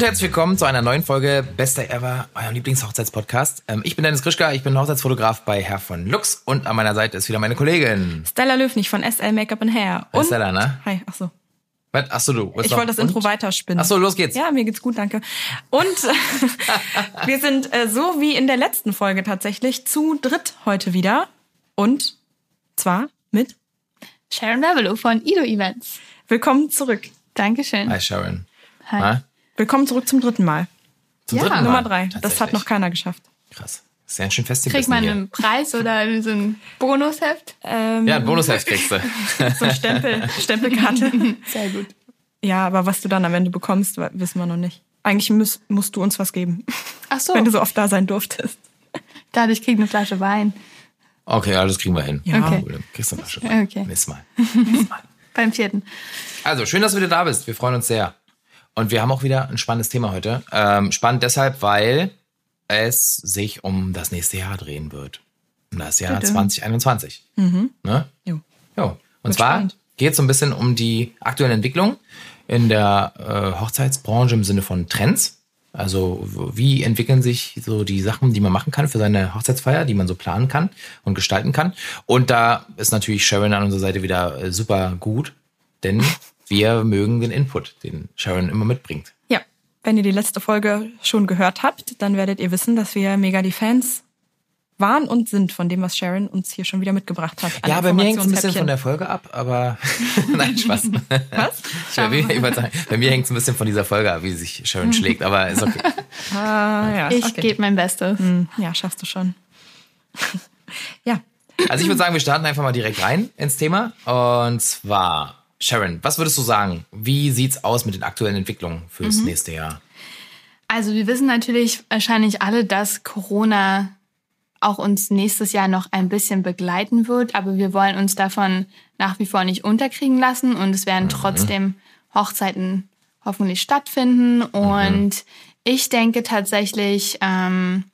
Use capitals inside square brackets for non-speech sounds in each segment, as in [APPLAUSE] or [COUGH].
und herzlich willkommen zu einer neuen Folge Bester Ever, eurem Lieblingshochzeitspodcast. Ähm, ich bin Dennis Krischka, ich bin Hochzeitsfotograf bei Herr von Lux und an meiner Seite ist wieder meine Kollegin. Stella Löwnig von SL Make-up and Hair. Und Stella, ne? Hi, ach so. Was? Achso, du. was Ich wollte das Und? Intro weiterspinnen. Achso, los geht's. Ja, mir geht's gut, danke. Und [LAUGHS] wir sind äh, so wie in der letzten Folge tatsächlich zu dritt heute wieder. Und zwar mit Sharon Bevelow von Ido Events. Willkommen zurück. Dankeschön. Hi Sharon. Hi. Na? Willkommen zurück zum dritten Mal. Zum Ja. dritten Mal. Nummer drei. Das hat noch keiner geschafft. Krass. Ist ja ein schön Festival. Kriegt man einen Preis oder so ein Bonusheft? Ähm, Ja, ein Bonusheft kriegst du. [LAUGHS] So eine Stempel, Stempelkarte. Sehr gut. ja, aber was du dann am Ende bekommst, wissen wir noch nicht. Eigentlich müß, musst du uns was geben, Ach so, wenn du so oft da sein durftest. dadurch kriegt eine Flasche Wein. Okay, ja, das kriegen wir hin. Ja. Okay. Cool, dann kriegst du eine Flasche Wein. Okay. Nächstes Mal. [LAUGHS] Beim vierten. Also, schön, dass du wieder da bist. Wir freuen uns sehr. Und wir haben auch wieder ein spannendes Thema heute. Ähm, spannend deshalb, weil es sich um das nächste Jahr drehen wird. Um das Jahr Bitte. 2021. Ne? Jo. Jo. Und Wird zwar geht es so ein bisschen um die aktuellen Entwicklungen in der äh, Hochzeitsbranche im Sinne von Trends. Also wie entwickeln sich so die Sachen, die man machen kann für seine Hochzeitsfeier, die man so planen kann und gestalten kann. Und da ist natürlich Sharon an unserer Seite wieder äh, super gut, denn wir mögen den Input, den Sharon immer mitbringt. Ja, wenn ihr die letzte Folge schon gehört habt, dann werdet ihr wissen, dass wir mega die Fans waren und sind von dem, was Sharon uns hier schon wieder mitgebracht hat. Ja, bei mir hängt es ein bisschen von der Folge ab, aber [LAUGHS] nein, Spaß. Was? bei, mir, ich wollte sagen, bei mir hängt es ein bisschen von dieser Folge ab, wie sich Sharon schlägt, aber ist okay. [LAUGHS] Ah, ja, Ich okay. gebe mein Bestes. Hm, Ja, schaffst du schon. [LAUGHS] ja, Also ich würde sagen, wir starten einfach mal direkt rein ins Thema. Und zwar, Sharon, was würdest du sagen? Wie sieht's aus mit den aktuellen Entwicklungen fürs nächste Jahr? Also wir wissen natürlich wahrscheinlich alle, dass Corona auch uns nächstes Jahr noch ein bisschen begleiten wird, aber wir wollen uns davon nach wie vor nicht unterkriegen lassen und es werden trotzdem Hochzeiten hoffentlich stattfinden. Und ich denke tatsächlich, ähm,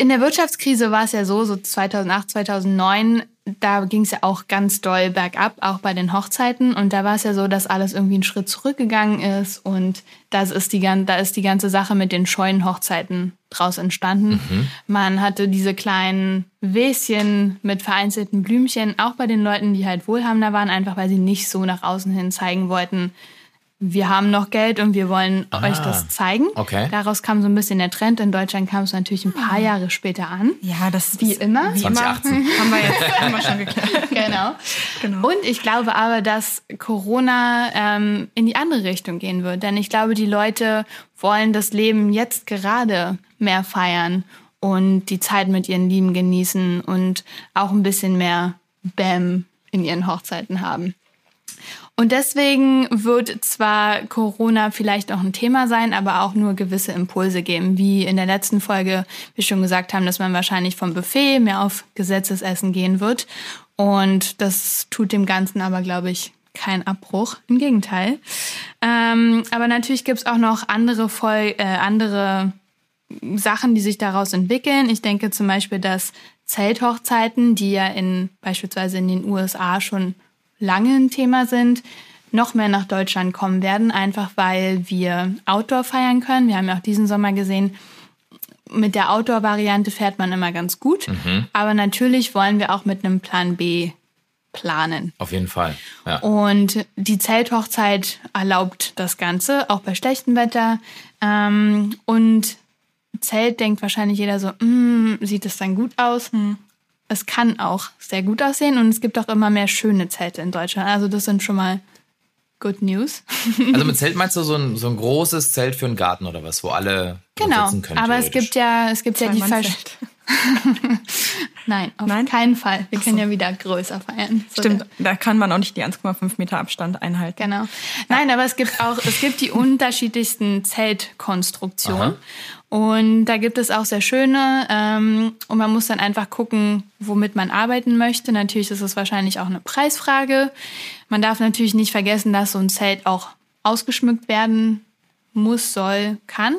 in der Wirtschaftskrise war es ja so, so 2008, 2009, da ging es ja auch ganz doll bergab, auch bei den Hochzeiten. Und da war es ja so, dass alles irgendwie einen Schritt zurückgegangen ist. Und das ist die, da ist die ganze Sache mit den scheuen Hochzeiten draus entstanden. Man hatte diese kleinen Wäschen mit vereinzelten Blümchen, auch bei den Leuten, die halt wohlhabender waren, einfach weil sie nicht so nach außen hin zeigen wollten, wir haben noch Geld und wir wollen euch das zeigen. Okay. Daraus kam so ein bisschen der Trend. In Deutschland kam es natürlich ein paar Jahre später an. ja, das Wie immer. Wie immer 2018. [LAUGHS] haben wir jetzt haben wir schon [LAUGHS] geklärt. genau. Genau. Und ich glaube aber, dass Corona ähm, in die andere Richtung gehen wird. Denn ich glaube, die Leute wollen das Leben jetzt gerade mehr feiern und die Zeit mit ihren Lieben genießen und auch ein bisschen mehr Bam in ihren Hochzeiten haben. Und deswegen wird zwar Corona vielleicht auch ein Thema sein, aber auch nur gewisse Impulse geben. Wie in der letzten Folge wir schon gesagt haben, dass man wahrscheinlich vom Buffet mehr auf Gesetzesessen gehen wird. Und das tut dem Ganzen aber, glaube ich, keinen Abbruch. Im Gegenteil. Ähm, aber natürlich gibt's auch noch andere, Vol äh, andere Sachen, die sich daraus entwickeln. Ich denke zum Beispiel, dass Zelthochzeiten, die ja in beispielsweise in den USA schon lange ein Thema sind, noch mehr nach Deutschland kommen werden, einfach weil wir Outdoor feiern können. Wir haben ja auch diesen Sommer gesehen, mit der Outdoor-Variante fährt man immer ganz gut. Aber natürlich wollen wir auch mit einem Plan B planen. Auf jeden Fall. Ja. Und die Zelthochzeit erlaubt das Ganze, auch bei schlechtem Wetter. Ähm, und Zelt denkt wahrscheinlich jeder so, "Mm, sieht es dann gut aus? Es kann auch sehr gut aussehen und es gibt auch immer mehr schöne Zelte in Deutschland. Also das sind schon mal Good News. [LAUGHS] Also mit Zelt meinst du so ein, so ein großes Zelt für einen Garten oder was, wo alle Genau. sitzen können? Aber es gibt ja, es gibt ja die Zwei-Mann-Zelt. [LAUGHS] [LAUGHS] Nein, auf Nein? keinen Fall. Wir können ja wieder größer feiern. So Stimmt, da kann man auch nicht die 1,5 Meter Abstand einhalten. Genau. Nein, aber es gibt auch, es gibt die unterschiedlichsten Zeltkonstruktionen. Und da gibt es auch sehr schöne. Ähm, und man muss dann einfach gucken, womit man arbeiten möchte. Natürlich ist es wahrscheinlich auch eine Preisfrage. Man darf natürlich nicht vergessen, dass so ein Zelt auch ausgeschmückt werden muss, soll, kann.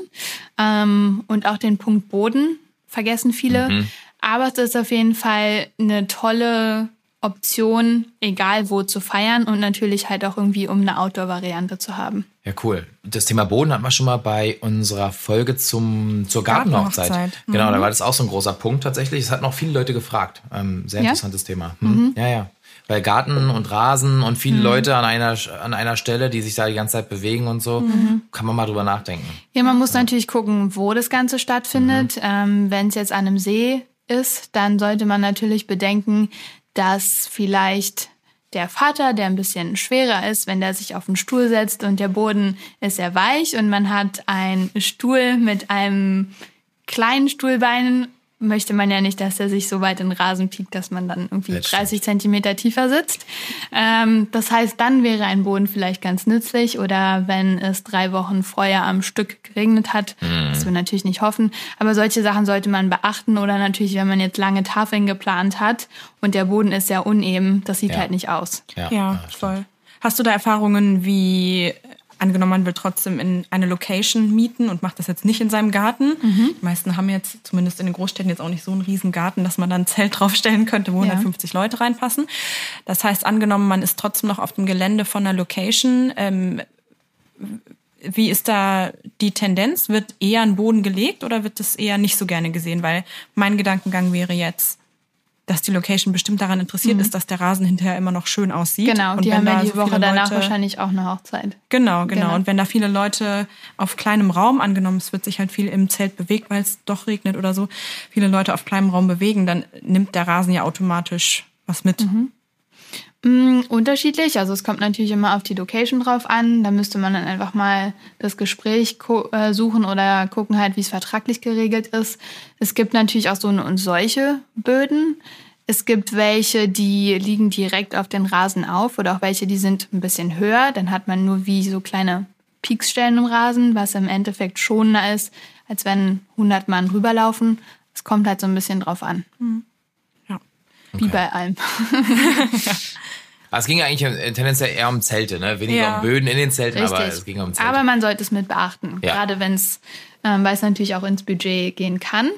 Ähm, und auch den Punkt Boden vergessen viele. Aber es ist auf jeden Fall eine tolle Option, egal wo zu feiern und natürlich halt auch irgendwie, um eine Outdoor-Variante zu haben. Ja, cool. Das Thema Boden hatten wir schon mal bei unserer Folge zum, zur Gartenhochzeit. Gartenhochzeit. Genau, Mhm. da war das auch so ein großer Punkt tatsächlich. Es hat noch viele Leute gefragt. Ähm, sehr Ja? interessantes Thema. Hm. Ja, ja. Weil Garten und Rasen und viele Leute an einer, an einer Stelle, die sich da die ganze Zeit bewegen und so, kann man mal drüber nachdenken. Ja, man muss natürlich gucken, wo das Ganze stattfindet. Mhm. Ähm, Wenn es jetzt an einem See ist, dann sollte man natürlich bedenken, dass vielleicht der Vater, der ein bisschen schwerer ist, wenn der sich auf den Stuhl setzt und der Boden ist sehr weich und man hat einen Stuhl mit einem kleinen Stuhlbein, möchte man ja nicht, dass er sich so weit in den Rasen piekt, dass man dann irgendwie stimmt. 30 Zentimeter tiefer sitzt. Ähm, das heißt, dann wäre ein Boden vielleicht ganz nützlich oder wenn es drei Wochen vorher am Stück geregnet hat, das wir natürlich nicht hoffen, aber solche Sachen sollte man beachten oder natürlich, wenn man jetzt lange Tafeln geplant hat und der Boden ist sehr uneben, das sieht Ja. halt nicht aus. Ja, Ja, stimmt. voll. Hast du da Erfahrungen, wie angenommen, man will trotzdem in eine Location mieten und macht das jetzt nicht in seinem Garten? Die meisten haben jetzt, zumindest in den Großstädten, jetzt auch nicht so einen riesen Garten, dass man dann ein Zelt [LAUGHS] draufstellen könnte, wo Ja. 150 Leute reinpassen. Das heißt, angenommen, man ist trotzdem noch auf dem Gelände von einer Location. Ähm, wie ist da die Tendenz? Wird eher ein Boden gelegt oder wird das eher nicht so gerne gesehen? Weil mein Gedankengang wäre jetzt, dass die Location bestimmt daran interessiert ist, dass der Rasen hinterher immer noch schön aussieht. Genau, Und die wenn haben ja die so Woche danach Leute- wahrscheinlich auch eine Hochzeit. Genau, genau, Genau. Und wenn da viele Leute auf kleinem Raum, angenommen, es wird sich halt viel im Zelt bewegt, weil es doch regnet oder so, viele Leute auf kleinem Raum bewegen, dann nimmt der Rasen ja automatisch was mit. Mm, Unterschiedlich, also es kommt natürlich immer auf die Location drauf an. Da müsste man dann einfach mal das Gespräch äh, suchen oder gucken halt, wie es vertraglich geregelt ist. Es gibt natürlich auch so eine und solche Böden. Es gibt welche, die liegen direkt auf den Rasen auf oder auch welche, die sind ein bisschen höher. Dann hat man nur wie so kleine Peaksstellen im Rasen, was im Endeffekt schonender ist, als wenn 100 Mann rüberlaufen. Es kommt halt so ein bisschen drauf an, Ja. Wie bei allem. Aber [LAUGHS] es ging eigentlich äh, tendenziell eher um Zelte, ne? Weniger Ja. um Böden in den Zelten, Richtig. aber es ging um Zelte. Aber man sollte es mit beachten, Ja. gerade wenn es, ähm, weil es natürlich auch ins Budget gehen kann.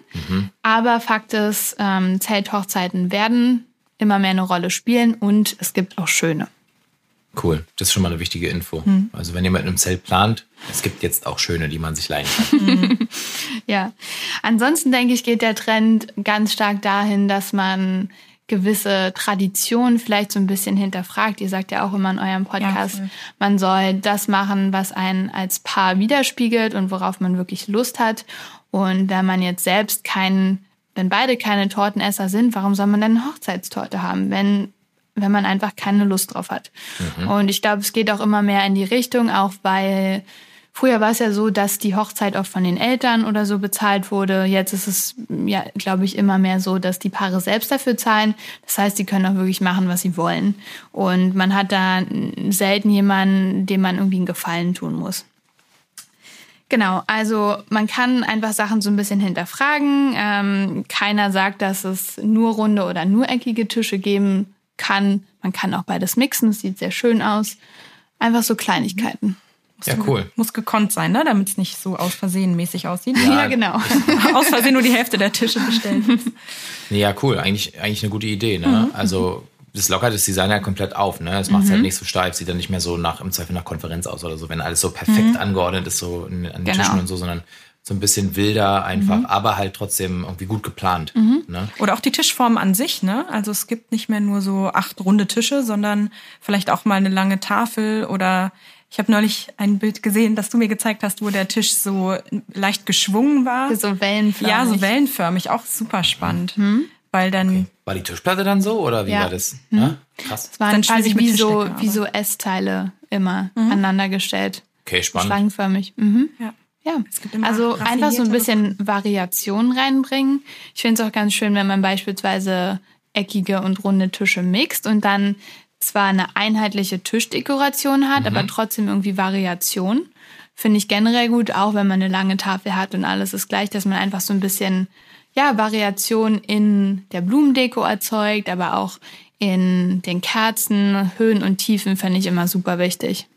Aber Fakt ist, ähm, Zelthochzeiten werden immer mehr eine Rolle spielen und es gibt auch schöne. cool, das ist schon mal eine wichtige Info. Hm. Also wenn jemand in einem Zelt plant, es gibt jetzt auch schöne, die man sich leihen kann. [LAUGHS] Ja. Ansonsten denke ich, geht der Trend ganz stark dahin, dass man gewisse Traditionen vielleicht so ein bisschen hinterfragt. Ihr sagt ja auch immer in eurem Podcast, voll. man soll das machen, was einen als Paar widerspiegelt und worauf man wirklich Lust hat. Und wenn man jetzt selbst keinen, wenn beide keine Tortenesser sind, warum soll man dann eine Hochzeitstorte haben, wenn wenn man einfach keine Lust drauf hat. Und ich glaube, es geht auch immer mehr in die Richtung, auch weil Früher war es ja so, dass die Hochzeit oft von den Eltern oder so bezahlt wurde. Jetzt ist es, ja, glaube ich, immer mehr so, dass die Paare selbst dafür zahlen. Das heißt, sie können auch wirklich machen, was sie wollen. Und man hat da selten jemanden, dem man irgendwie einen Gefallen tun muss. Genau, also man kann einfach Sachen so ein bisschen hinterfragen. Ähm, keiner sagt, dass es nur runde oder nur eckige Tische geben kann. Man kann auch beides mixen, das sieht sehr schön aus. Einfach so Kleinigkeiten. Ja, cool. Muss gekonnt sein, ne? damit es nicht so aus Versehen mäßig aussieht. Ja, [LAUGHS] genau. aus Versehen nur die Hälfte der Tische bestellt. Nee, ja, cool. Eigentlich, eigentlich eine gute Idee, ne? Also, das lockert das Design ja komplett auf, ne? Es macht es halt nicht so steif, sieht dann nicht mehr so nach, im Zweifel nach Konferenz aus oder so, wenn alles so perfekt angeordnet ist, so in, an den Genau. Tischen und so, sondern so ein bisschen wilder einfach, aber halt trotzdem irgendwie gut geplant. Ne? Oder auch die Tischform an sich, ne? Also es gibt nicht mehr nur so acht runde Tische, sondern vielleicht auch mal eine lange Tafel oder ich habe neulich ein Bild gesehen, das du mir gezeigt hast, wo der Tisch so leicht geschwungen war. So wellenförmig. Ja, so wellenförmig, auch super spannend. Weil dann, War die Tischplatte dann so oder wie Ja. war das? Ja? Krass. Es waren Dann quasi wie so, wie so Essteile immer aneinander gestellt. Okay, spannend. Schlangenförmig. Mhm. ja. Ja, Es gibt immer also einfach so ein bisschen Variation reinbringen. Ich finde es auch ganz schön, wenn man beispielsweise eckige und runde Tische mixt und dann zwar eine einheitliche Tischdekoration hat, aber trotzdem irgendwie Variation. Finde ich generell gut, auch wenn man eine lange Tafel hat und alles ist gleich, dass man einfach so ein bisschen ja, Variation in der Blumendeko erzeugt, aber auch in den Kerzen, Höhen und Tiefen finde ich immer super wichtig.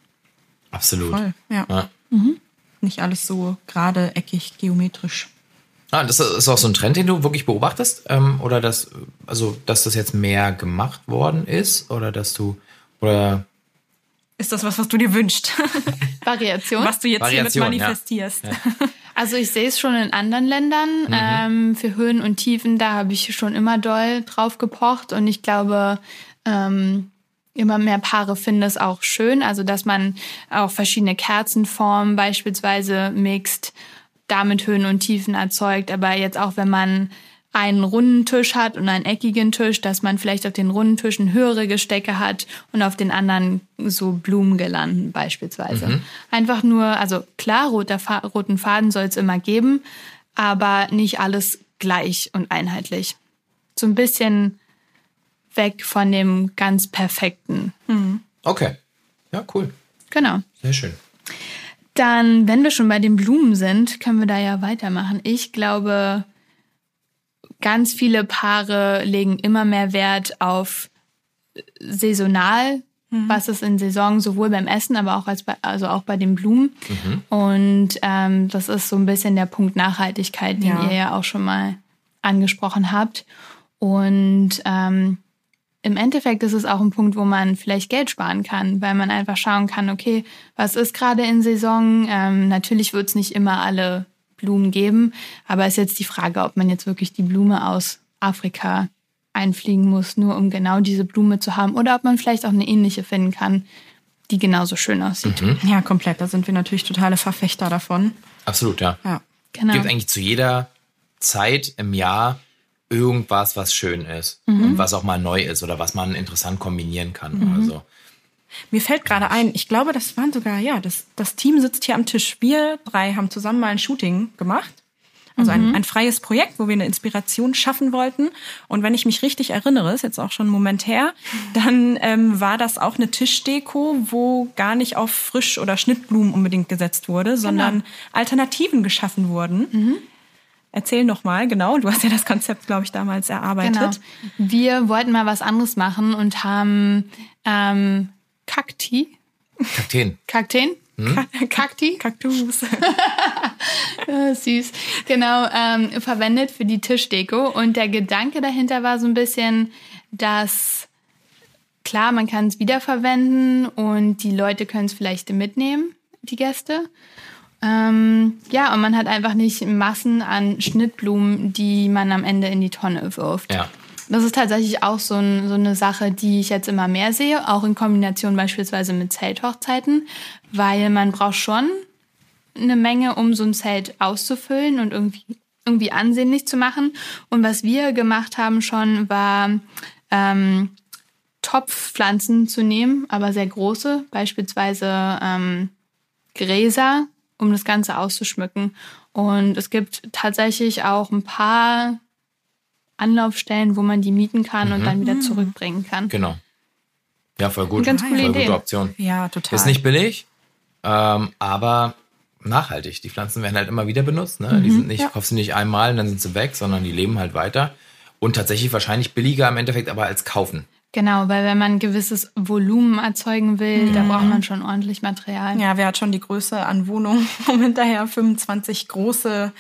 Absolut. Voll, ja. Ja. Nicht alles so gerade, eckig, geometrisch. Ah, das ist auch so ein Trend, den du wirklich beobachtest? Ähm, oder dass, also, dass das jetzt mehr gemacht worden ist? Oder dass du, oder Ist das was, was du dir wünschst? [LAUGHS] Variation. was du jetzt Variation, hiermit manifestierst? Ja. [LAUGHS] Also ich sehe es schon in anderen Ländern. Ähm, für Höhen und Tiefen, da habe ich schon immer doll drauf gepocht. Und ich glaube, ähm, immer mehr Paare finden es auch schön. Also dass man auch verschiedene Kerzenformen beispielsweise mixt, damit Höhen und Tiefen erzeugt. Aber jetzt auch, wenn man einen runden Tisch hat und einen eckigen Tisch, dass man vielleicht auf den runden Tischen höhere Gestecke hat und auf den anderen so Blumengirlanden beispielsweise. Einfach nur, also klar, roter Fa roten Faden soll es immer geben, aber nicht alles gleich und einheitlich. So ein bisschen weg von dem ganz perfekten. Okay. Ja, cool. Genau. Sehr schön. Dann, wenn wir schon bei den Blumen sind, können wir da ja weitermachen. Ich glaube, ganz viele Paare legen immer mehr Wert auf saisonal, was ist in Saison sowohl beim Essen, aber auch als bei, also auch bei den Blumen. Und ähm, das ist so ein bisschen der Punkt Nachhaltigkeit, den Ja. ihr ja auch schon mal angesprochen habt. Und ähm, im Endeffekt ist es auch ein Punkt, wo man vielleicht Geld sparen kann, weil man einfach schauen kann, okay, was ist gerade in Saison? Ähm, natürlich wird es nicht immer alle Blumen geben, aber ist jetzt die Frage, ob man jetzt wirklich die Blume aus Afrika einfliegen muss, nur um genau diese Blume zu haben, oder ob man vielleicht auch eine ähnliche finden kann, die genauso schön aussieht. Ja, komplett. Da sind wir natürlich totale Verfechter davon. Absolut, ja. Ja. Genau. Gibt eigentlich zu jeder Zeit im Jahr irgendwas, was schön ist Mhm. und was auch mal neu ist oder was man interessant kombinieren kann Mhm. oder so. Mir fällt gerade ein, ich glaube, das waren sogar, ja, das, das Team sitzt hier am Tisch. Wir drei haben zusammen mal ein Shooting gemacht. Also ein, ein freies Projekt, wo wir eine Inspiration schaffen wollten. Und wenn ich mich richtig erinnere, ist jetzt auch schon einen Moment her, [LAUGHS] dann ähm, war das auch eine Tischdeko, wo gar nicht auf Frisch- oder Schnittblumen unbedingt gesetzt wurde, sondern Alternativen geschaffen wurden. Erzähl noch mal, genau. Du hast ja das Konzept, glaube ich, damals erarbeitet. Genau. Wir wollten mal was anderes machen und haben ähm, Kakti, Kakteen. Kakteen, Hm? Kakti, Kaktus. Äh, [LAUGHS] süß, genau, ähm, verwendet für die Tischdeko. Und der Gedanke dahinter war so ein bisschen, dass klar, man kann es wiederverwenden und die Leute können es vielleicht mitnehmen, die Gäste. Ähm, ja, und man hat einfach nicht Massen an Schnittblumen, die man am Ende in die Tonne wirft. Ja. Das ist tatsächlich auch so, ein, so eine Sache, die ich jetzt immer mehr sehe, auch in Kombination beispielsweise mit Zelthochzeiten, weil man braucht schon eine Menge, um so ein Zelt auszufüllen und irgendwie, irgendwie ansehnlich zu machen. Und was wir gemacht haben schon, war ähm, Topfpflanzen zu nehmen, aber sehr große, beispielsweise ähm, Gräser, um das Ganze auszuschmücken. Und es gibt tatsächlich auch ein paar Anlaufstellen, wo man die mieten kann und dann wieder zurückbringen kann. Genau. Ja, voll gut. Ganz coole voll Idee. gute Option. Ja, total. Ist nicht billig, ähm, aber nachhaltig. Die Pflanzen werden halt immer wieder benutzt. Ne? Die sind nicht, ja. kaufst du nicht einmal und dann sind sie weg, sondern die leben halt weiter. Und tatsächlich wahrscheinlich billiger im Endeffekt aber als kaufen. Genau, weil wenn man ein gewisses Volumen erzeugen will, da braucht man schon ordentlich Material. Ja, wer hat schon die Größe an Wohnungen, [LAUGHS] um hinterher 25 große,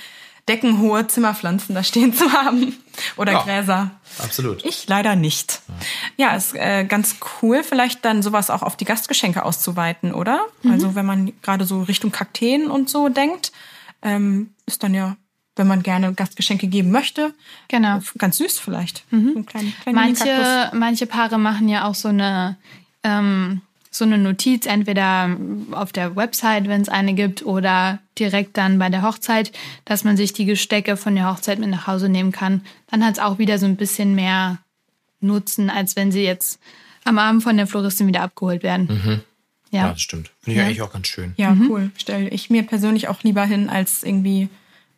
deckenhohe Zimmerpflanzen da stehen zu haben? Oder Ja. Gräser? Absolut. Ich leider nicht. Ja, ist äh, ganz cool, vielleicht dann sowas auch auf die Gastgeschenke auszuweiten, oder? Also wenn man gerade so Richtung Kakteen und so denkt, ähm, ist dann ja, wenn man gerne Gastgeschenke geben möchte, Genau. ganz süß vielleicht. So ein kleiner, kleiner Minikaktus. Manche, manche Paare machen ja auch so eine, ähm, so eine Notiz, entweder auf der Website, wenn es eine gibt, oder direkt dann bei der Hochzeit, dass man sich die Gestecke von der Hochzeit mit nach Hause nehmen kann. Dann hat es auch wieder so ein bisschen mehr Nutzen, als wenn sie jetzt am Abend von der Floristin wieder abgeholt werden. Ja, Ja. das stimmt. Finde ich eigentlich auch ganz schön. Ja, cool. Stelle ich mir persönlich auch lieber hin als irgendwie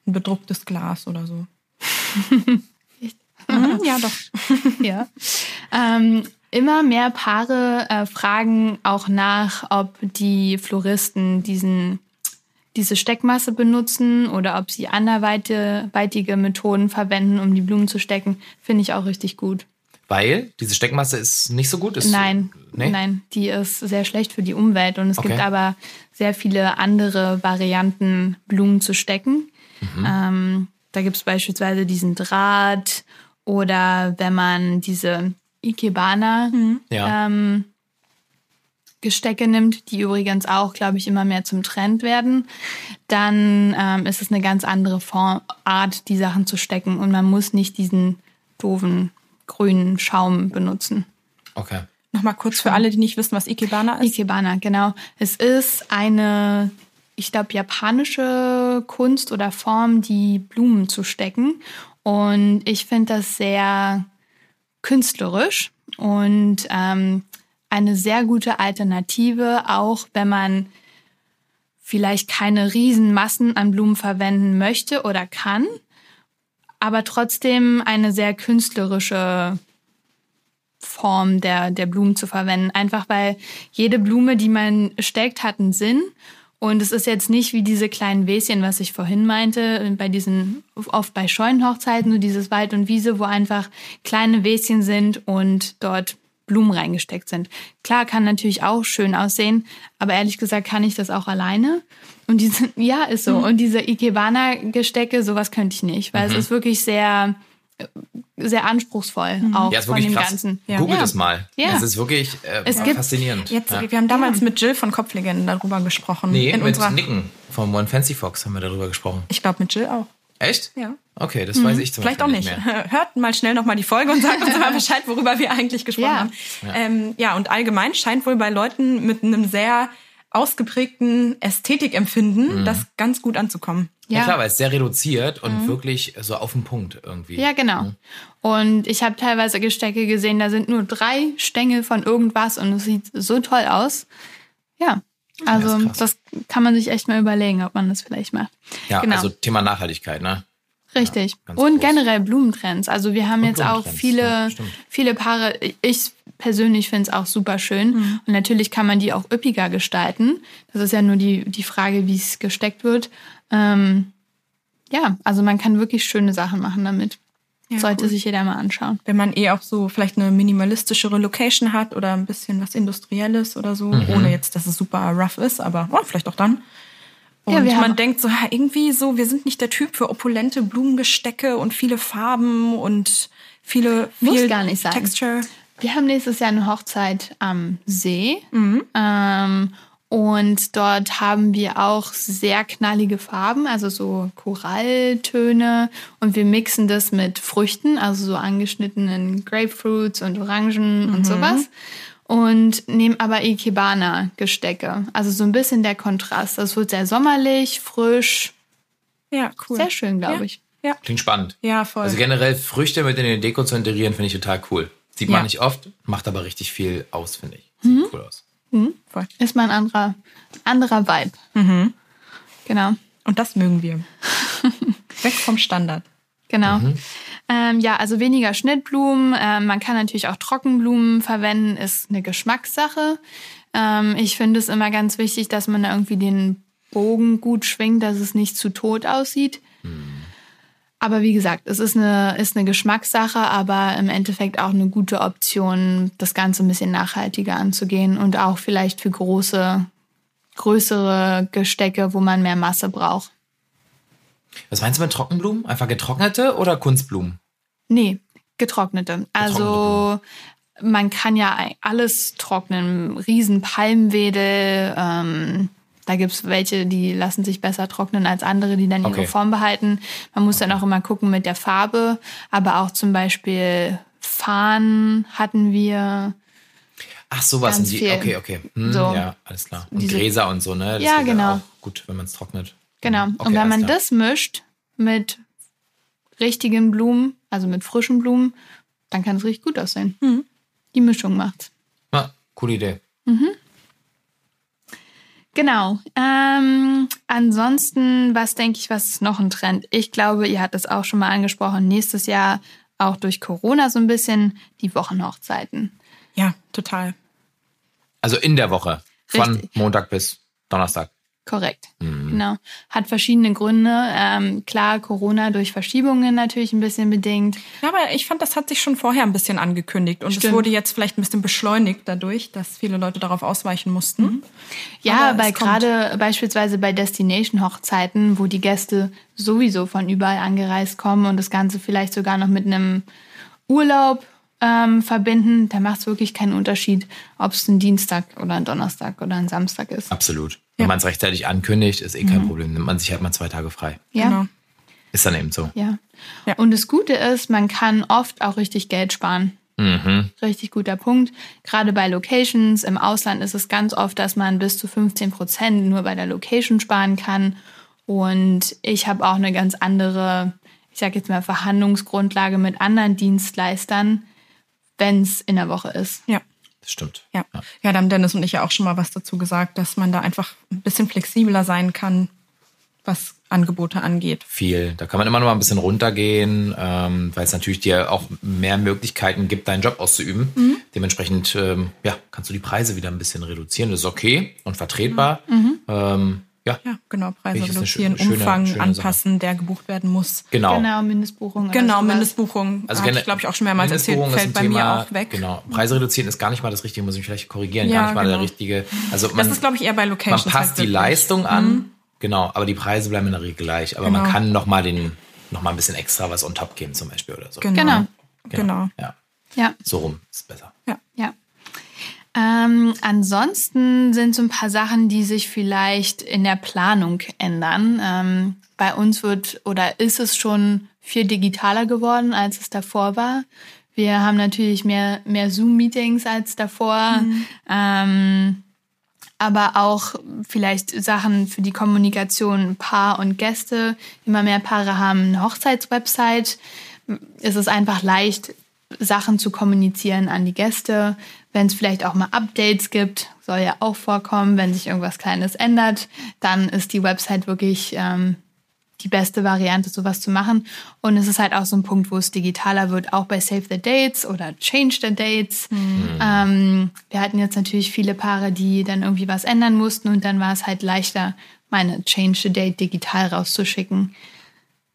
ein bedrucktes Glas oder so. [LAUGHS] Mhm, ja, doch. [LAUGHS] Ja. Ähm, immer mehr Paare äh, fragen auch nach, ob die Floristen diesen, diese Steckmasse benutzen oder ob sie anderweitige Methoden verwenden, um die Blumen zu stecken. Finde ich auch richtig gut. Weil diese Steckmasse ist nicht so gut. Ist, Nein, Nee? nein, die ist sehr schlecht für die Umwelt und es gibt Okay. aber sehr viele andere Varianten, Blumen zu stecken. Mhm. Ähm, Da gibt es beispielsweise diesen Draht oder wenn man diese Ikebana Ja. ähm, Gestecke nimmt, die übrigens auch, glaube ich, immer mehr zum Trend werden, dann ähm, ist es eine ganz andere Form, Art, die Sachen zu stecken und man muss nicht diesen doofen grünen Schaum benutzen. Okay. Nochmal kurz für alle, die nicht wissen, was Ikebana ist. Ikebana, genau. Es ist eine, ich glaube, japanische Kunst oder Form, die Blumen zu stecken. Und ich finde das sehr künstlerisch und ähm, eine sehr gute Alternative, auch wenn man vielleicht keine Riesenmassen an Blumen verwenden möchte oder kann, aber trotzdem eine sehr künstlerische Form der, der Blumen zu verwenden. Einfach weil jede Blume, die man steckt, hat einen Sinn. Und es ist jetzt nicht wie diese kleinen Wäschen, was ich vorhin meinte, bei diesen, oft bei Scheunenhochzeiten, so dieses Wald und Wiese, wo einfach kleine Wäschen sind und dort Blumen reingesteckt sind. Klar, kann natürlich auch schön aussehen, aber ehrlich gesagt kann ich das auch alleine. Und diese, [LAUGHS] ja, ist so. Und diese Ikebana-Gestecke, sowas könnte ich nicht, weil es ist wirklich sehr, sehr anspruchsvoll auch Ja, ist von dem krass. Ganzen. Googelt Ja. es mal. Ja. Es ist wirklich äh, Es gibt- faszinierend. Jetzt, ja. Wir haben damals mit Jill von Kopflegenden darüber gesprochen. Nee, in mit unserer, Nicken vom One Fancy Fox haben wir darüber gesprochen. Ich glaube mit Jill auch. Echt? Ja. Okay, das weiß ich zum Vielleicht auch Beispiel nicht. mehr. [LAUGHS] Hört mal schnell nochmal die Folge und sagt uns [LAUGHS] mal Bescheid, worüber wir eigentlich gesprochen Ja. haben. Ja. Ähm, ja, und allgemein scheint wohl bei Leuten mit einem sehr ausgeprägten Ästhetikempfinden das ganz gut anzukommen. Ja. Ja. klar, weil es sehr reduziert und wirklich so auf den Punkt irgendwie. Ja, genau. Und ich habe teilweise Gestecke gesehen, da sind nur drei Stängel von irgendwas und es sieht so toll aus. Ja, also krass. das kann man sich echt mal überlegen, ob man das vielleicht macht. Ja, genau. also Thema Nachhaltigkeit, ne? Richtig. ganz und groß. generell Blumentrends. Also wir haben Und jetzt auch viele, ja, viele Paare. Ich persönlich finde es auch super schön. Und natürlich kann man die auch üppiger gestalten. Das ist ja nur die, die Frage, wie es gesteckt wird. Ähm, ja, also man kann wirklich schöne Sachen machen damit. Ja, Sollte cool. sich jeder mal anschauen. Wenn man eh auch so vielleicht eine minimalistischere Location hat oder ein bisschen was Industrielles oder so, Mhm. ohne jetzt, dass es super rough ist, aber oh, vielleicht auch dann. Und Ja, wir man haben- denkt so, irgendwie so, wir sind nicht der Typ für opulente Blumengestecke und viele Farben und viele Muss viel gar nicht sein. Texture. Wir haben nächstes Jahr eine Hochzeit am See. Ähm, und dort haben wir auch sehr knallige Farben, also so Koralltöne. Und wir mixen das mit Früchten, also so angeschnittenen Grapefruits und Orangen und sowas. Und nehmen aber Ikebana-Gestecke. Also so ein bisschen der Kontrast. Das wird sehr sommerlich, frisch, Ja, cool. sehr schön, glaube Ja. ich. Ja, Klingt spannend. ja voll. Also generell Früchte mit in den Deko zu integrieren, finde ich total cool. Sieht man Ja. nicht oft, macht aber richtig viel aus, finde ich. Sieht Mhm. cool aus. Voll. Ist mal ein anderer, anderer Vibe. Genau. Und das mögen wir. [LAUGHS] Weg vom Standard. Genau. Ähm, ja, also weniger Schnittblumen. Ähm, man kann natürlich auch Trockenblumen verwenden, ist eine Geschmackssache. Ähm, ich finde es immer ganz wichtig, dass man da irgendwie den Bogen gut schwingt, dass es nicht zu tot aussieht. Aber wie gesagt, es ist eine, ist eine Geschmackssache, aber im Endeffekt auch eine gute Option, das Ganze ein bisschen nachhaltiger anzugehen und auch vielleicht für große, größere Gestecke, wo man mehr Masse braucht. Was meinst du mit Trockenblumen? Einfach getrocknete oder Kunstblumen? Nee, getrocknete. Also man kann ja alles trocknen. Riesen Palmwedel. Ähm, da gibt's welche, die lassen sich besser trocknen als andere, die dann ihre Okay. Form behalten. Man muss dann auch immer gucken mit der Farbe. Aber auch zum Beispiel Fahnen hatten wir. Ach, sowas. Ganz die, okay, okay. Hm, So. Ja, alles klar. Und Diese- Gräser und so, ne? Das Ja, genau. Auch gut, wenn man es trocknet. Genau. Okay, Und wenn man klar. das mischt mit richtigen Blumen, also mit frischen Blumen, dann kann es richtig gut aussehen. Die Mischung macht's. Ja, coole Idee. Genau. Ähm, ansonsten, was denke ich, was ist noch ein Trend? Ich glaube, ihr habt es auch schon mal angesprochen, nächstes Jahr auch durch Corona so ein bisschen die Wochenhochzeiten. Ja, total. Also in der Woche. Von Richtig. Montag bis Donnerstag. Korrekt. Mhm. Genau. Hat verschiedene Gründe. Ähm, klar, Corona durch Verschiebungen natürlich ein bisschen bedingt. Ja, aber ich fand, das hat sich schon vorher ein bisschen angekündigt. Und es Stimmt. wurde jetzt vielleicht ein bisschen beschleunigt dadurch, dass viele Leute darauf ausweichen mussten. Ja, Aber weil es gerade beispielsweise bei Destination-Hochzeiten, wo die Gäste sowieso von überall angereist kommen und das Ganze vielleicht sogar noch mit einem Urlaub ähm, verbinden, da macht es wirklich keinen Unterschied, ob es ein Dienstag oder ein Donnerstag oder ein Samstag ist. Absolut. Wenn man es rechtzeitig ankündigt, ist eh kein Problem. Nimmt man sich halt mal zwei Tage frei. Ja. Genau. Ist dann eben so. Ja. Ja. Und das Gute ist, man kann oft auch richtig Geld sparen. Mhm. Richtig guter Punkt. Gerade bei Locations im Ausland ist es ganz oft, dass man bis zu 15 Prozent nur bei der Location sparen kann. Und ich habe auch eine ganz andere, ich sage jetzt mal, Verhandlungsgrundlage mit anderen Dienstleistern, wenn es in der Woche ist. Ja. Das stimmt. Ja. ja, da haben Dennis und ich ja auch schon mal was dazu gesagt, dass man da einfach ein bisschen flexibler sein kann, was Angebote angeht. Viel. Da kann man immer noch mal ein bisschen runtergehen, ähm, weil es natürlich dir auch mehr Möglichkeiten gibt, deinen Job auszuüben. Mhm. Dementsprechend ähm, ja, kannst du die Preise wieder ein bisschen reduzieren. Das ist okay und vertretbar. Mhm. Ähm, ja, Ja, genau, Preise das reduzieren, schöne- Umfang schöne anpassen, der gebucht werden muss. genau. Genau, Mindestbuchung. Genau. Mindestbuchung. Also gene- ich, glaube ich, auch schon mehrmals erzählt, fällt bei mir Thema, auch weg. Genau. Preise reduzieren ist gar nicht mal das Richtige, muss ich vielleicht korrigieren. Ja, gar nicht mal der genau. richtige. Also Das man, ist, glaube ich, eher bei man Locations. passt halt die. Leistung an, genau, aber die Preise bleiben in der Regel gleich. Aber man Genau. kann noch mal den, noch mal ein bisschen extra was on top geben zum Beispiel oder so. Genau. Genau. Genau. Ja, Ja. so rum ist besser. Ähm, ansonsten sind so ein paar Sachen, die sich vielleicht in der Planung ändern. Ähm, bei uns wird oder ist es schon viel digitaler geworden, als es davor war. Wir haben natürlich mehr, mehr Zoom-Meetings als davor. Ähm, aber auch vielleicht Sachen für die Kommunikation Paar und Gäste. Immer mehr Paare haben eine Hochzeitswebsite. Es ist einfach leicht, Sachen zu kommunizieren an die Gäste. Wenn es vielleicht auch mal Updates gibt, soll ja auch vorkommen, wenn sich irgendwas Kleines ändert, dann ist die Website wirklich ähm, die beste Variante, sowas zu machen. Und es ist halt auch so ein Punkt, wo es digitaler wird, auch bei Save the Dates oder Change the Dates. Ähm, wir hatten jetzt natürlich viele Paare, die dann irgendwie was ändern mussten und dann war es halt leichter, meine Change the Date digital rauszuschicken.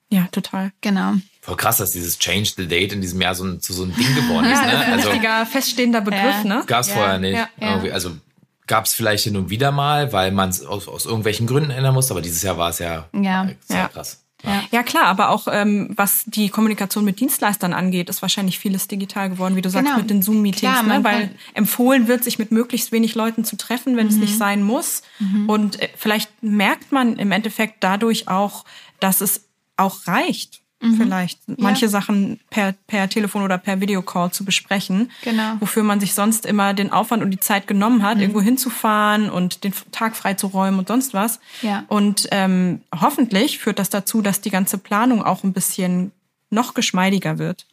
ja, total. Genau. Voll krass, dass dieses Change the Date in diesem Jahr so ein, zu so einem Ding geworden ist. Ja, Ne? ist ein Also richtiger feststehender Begriff, Ja. ne? gab es Ja, vorher nicht. ja, ja. Irgendwie, Also gab es vielleicht hin und wieder mal, weil man es aus, aus irgendwelchen Gründen ändern musste, aber dieses Jahr war es ja, Ja. sehr Ja. krass. Ja, klar, aber auch ähm, was die Kommunikation mit Dienstleistern angeht, ist wahrscheinlich vieles digital geworden, wie du sagst, Genau. mit den Zoom-Meetings, ne? weil empfohlen wird, sich mit möglichst wenig Leuten zu treffen, wenn es Mhm. nicht sein muss. Und äh, vielleicht merkt man im Endeffekt dadurch auch, dass es auch reicht, Mhm. vielleicht manche Sachen per, per Telefon oder per Videocall zu besprechen, Genau. wofür man sich sonst immer den Aufwand und die Zeit genommen Mhm. hat, irgendwo hinzufahren und den Tag freizuräumen und sonst was. Ja. Und ähm, hoffentlich führt das dazu, dass die ganze Planung auch ein bisschen noch geschmeidiger wird.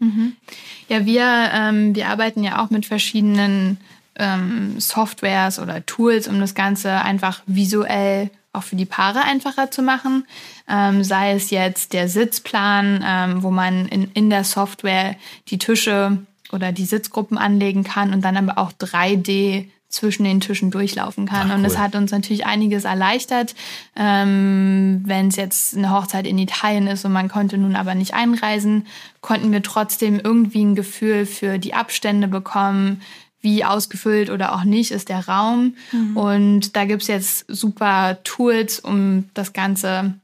Ja, wir, ähm, wir arbeiten ja auch mit verschiedenen ähm, Softwares oder Tools, um das Ganze einfach visuell auch für die Paare einfacher zu machen. Ähm, sei es jetzt der Sitzplan, ähm, wo man in, in der Software die Tische oder die Sitzgruppen anlegen kann und dann aber auch 3D zwischen den Tischen durchlaufen kann. Ach, Und das cool. hat uns natürlich einiges erleichtert, ähm, wenn es jetzt eine Hochzeit in Italien ist und man konnte nun aber nicht einreisen, konnten wir trotzdem irgendwie ein Gefühl für die Abstände bekommen, wie ausgefüllt oder auch nicht ist der Raum. Und da gibt's jetzt super Tools, um das Ganze,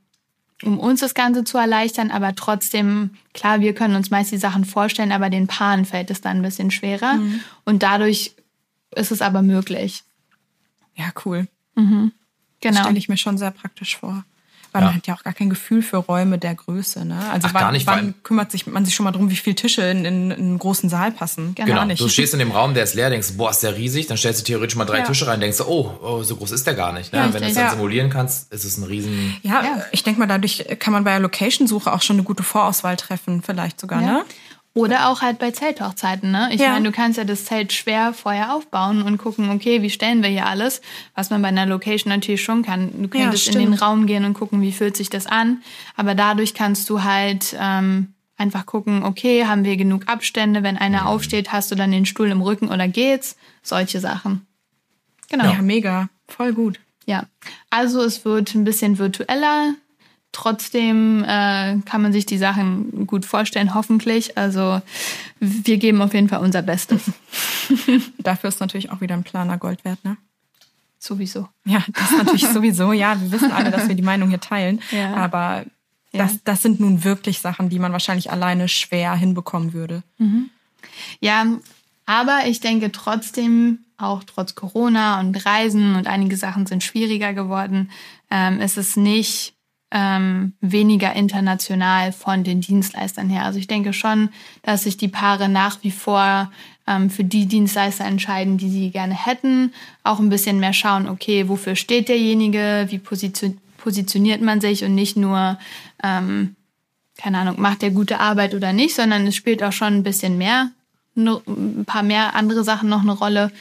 um uns das Ganze zu erleichtern, aber trotzdem, klar, wir können uns meist die Sachen vorstellen, aber den Paaren fällt es dann ein bisschen schwerer. Und dadurch ist es aber möglich. Ja, cool. Genau. Stelle ich mir schon sehr praktisch vor. Weil Ja. man hat ja auch gar kein Gefühl für Räume der Größe. Ne? Also Ach, wann, gar nicht, wann kümmert sich man sich schon mal drum, wie viele Tische in, in, in einen großen Saal passen? Genau. Genau, Gar nicht. du stehst in dem Raum, der ist leer, denkst, boah, ist der riesig, dann stellst du theoretisch mal drei Ja. Tische rein, denkst oh, oh, so groß ist der gar nicht. Ne? Ja, Wenn du es dann ja. simulieren kannst, ist es ein riesen... Ja, Ja. ich denke mal, dadurch kann man bei der Location-Suche auch schon eine gute Vorauswahl treffen, vielleicht sogar, Ja. ne? Oder auch halt bei Zelthochzeiten, ne? Ich Ja. meine, du kannst ja das Zelt schwer vorher aufbauen und gucken, okay, wie stellen wir hier alles? Was man bei einer Location natürlich schon kann. Du könntest in den. Raum gehen und gucken, wie fühlt sich das an. Aber dadurch kannst du halt ähm, einfach gucken, okay, haben wir genug Abstände? Wenn einer aufsteht, hast du dann den Stuhl im Rücken oder geht's? Solche Sachen. Genau. Ja, mega. Voll gut. Ja, also es wird ein bisschen virtueller. Trotzdem äh, kann man sich die Sachen gut vorstellen, hoffentlich. Also wir geben auf jeden Fall unser Bestes. [LAUGHS] Dafür ist natürlich auch wieder ein Planer Gold wert, ne? Sowieso. Ja, das ist natürlich [LAUGHS] sowieso. Ja, wir wissen alle, dass wir die Meinung hier teilen. Ja. Aber das, das sind nun wirklich Sachen, die man wahrscheinlich alleine schwer hinbekommen würde. Ja, aber ich denke trotzdem, auch trotz Corona und Reisen und einige Sachen sind schwieriger geworden, ähm, ist es nicht ähm, weniger international von den Dienstleistern her. Also ich denke schon, dass sich die Paare nach wie vor ähm, für die Dienstleister entscheiden, die sie gerne hätten. Auch ein bisschen mehr schauen, okay, wofür steht derjenige, wie position positioniert man sich und nicht nur, ähm, keine Ahnung, macht der gute Arbeit oder nicht, sondern es spielt auch schon ein bisschen mehr, ein paar mehr andere Sachen noch eine Rolle.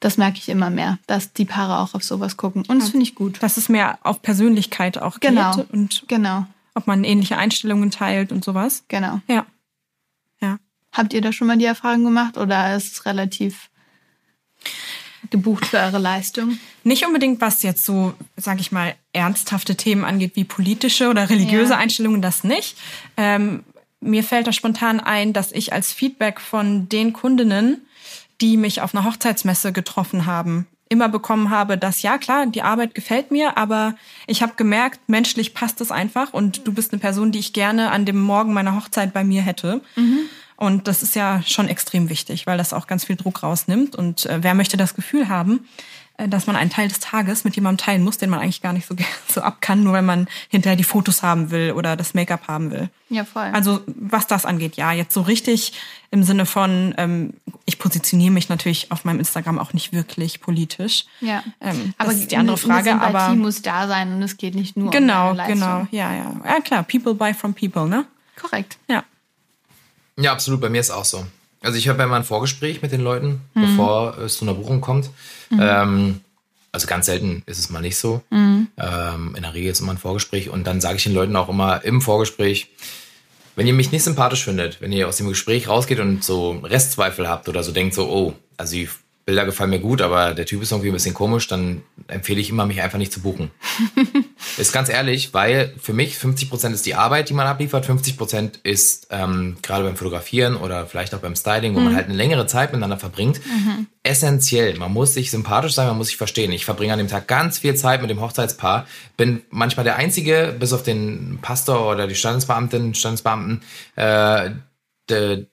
Das merke ich immer mehr, dass die Paare auch auf sowas gucken. Und das finde ich gut. Dass es mehr auf Persönlichkeit auch Genau. geht und Genau, ob man ähnliche Einstellungen teilt und sowas. genau. Ja. Ja. Habt ihr da schon mal die Erfahrung gemacht oder ist es relativ gebucht für eure Leistung? Nicht unbedingt, was jetzt so, sage ich mal, ernsthafte Themen angeht, wie politische oder religiöse Ja. Einstellungen, das nicht. Ähm, mir fällt da spontan ein, dass ich als Feedback von den Kundinnen, die mich auf einer Hochzeitsmesse getroffen haben, immer bekommen habe, dass ja klar, die Arbeit gefällt mir, aber ich habe gemerkt, menschlich passt es einfach und du bist eine Person, die ich gerne an dem Morgen meiner Hochzeit bei mir hätte. Und das ist ja schon extrem wichtig, weil das auch ganz viel Druck rausnimmt. Und äh, wer möchte das Gefühl haben, dass man einen Teil des Tages mit jemandem teilen muss, den man eigentlich gar nicht so, [LAUGHS] so ab kann, nur weil man hinterher die Fotos haben will oder das Make-up haben will. Ja, voll. Also was das angeht, ja, jetzt so richtig im Sinne von, ähm, ich positioniere mich natürlich auf meinem Instagram auch nicht wirklich politisch. ja. Ähm, das ist die andere Frage, eine aber muss da sein und es geht nicht nur genau, um Leistung. genau, ja, ja, ja klar, people buy from people, ne? Korrekt. Ja. Ja, absolut. Bei mir ist auch so. Also ich habe ja immer ein Vorgespräch mit den Leuten, bevor es zu einer Buchung kommt. Ähm, also ganz selten ist es mal nicht so. Ähm, in der Regel ist immer ein Vorgespräch und dann sage ich den Leuten auch immer im Vorgespräch, wenn ihr mich nicht sympathisch findet, wenn ihr aus dem Gespräch rausgeht und so Restzweifel habt oder so denkt so, oh, also die Bilder gefallen mir gut, aber der Typ ist irgendwie ein bisschen komisch, dann empfehle ich immer, mich einfach nicht zu buchen. [LAUGHS] ist ganz ehrlich, weil für mich 50% ist die Arbeit, die man abliefert, 50% ist ähm, gerade beim Fotografieren oder vielleicht auch beim Styling, wo man halt eine längere Zeit miteinander verbringt, essentiell. Man muss sich sympathisch sein, man muss sich verstehen. Ich verbringe an dem Tag ganz viel Zeit mit dem Hochzeitspaar, bin manchmal der Einzige, bis auf den Pastor oder die Standesbeamtin, Standesbeamten, äh, de,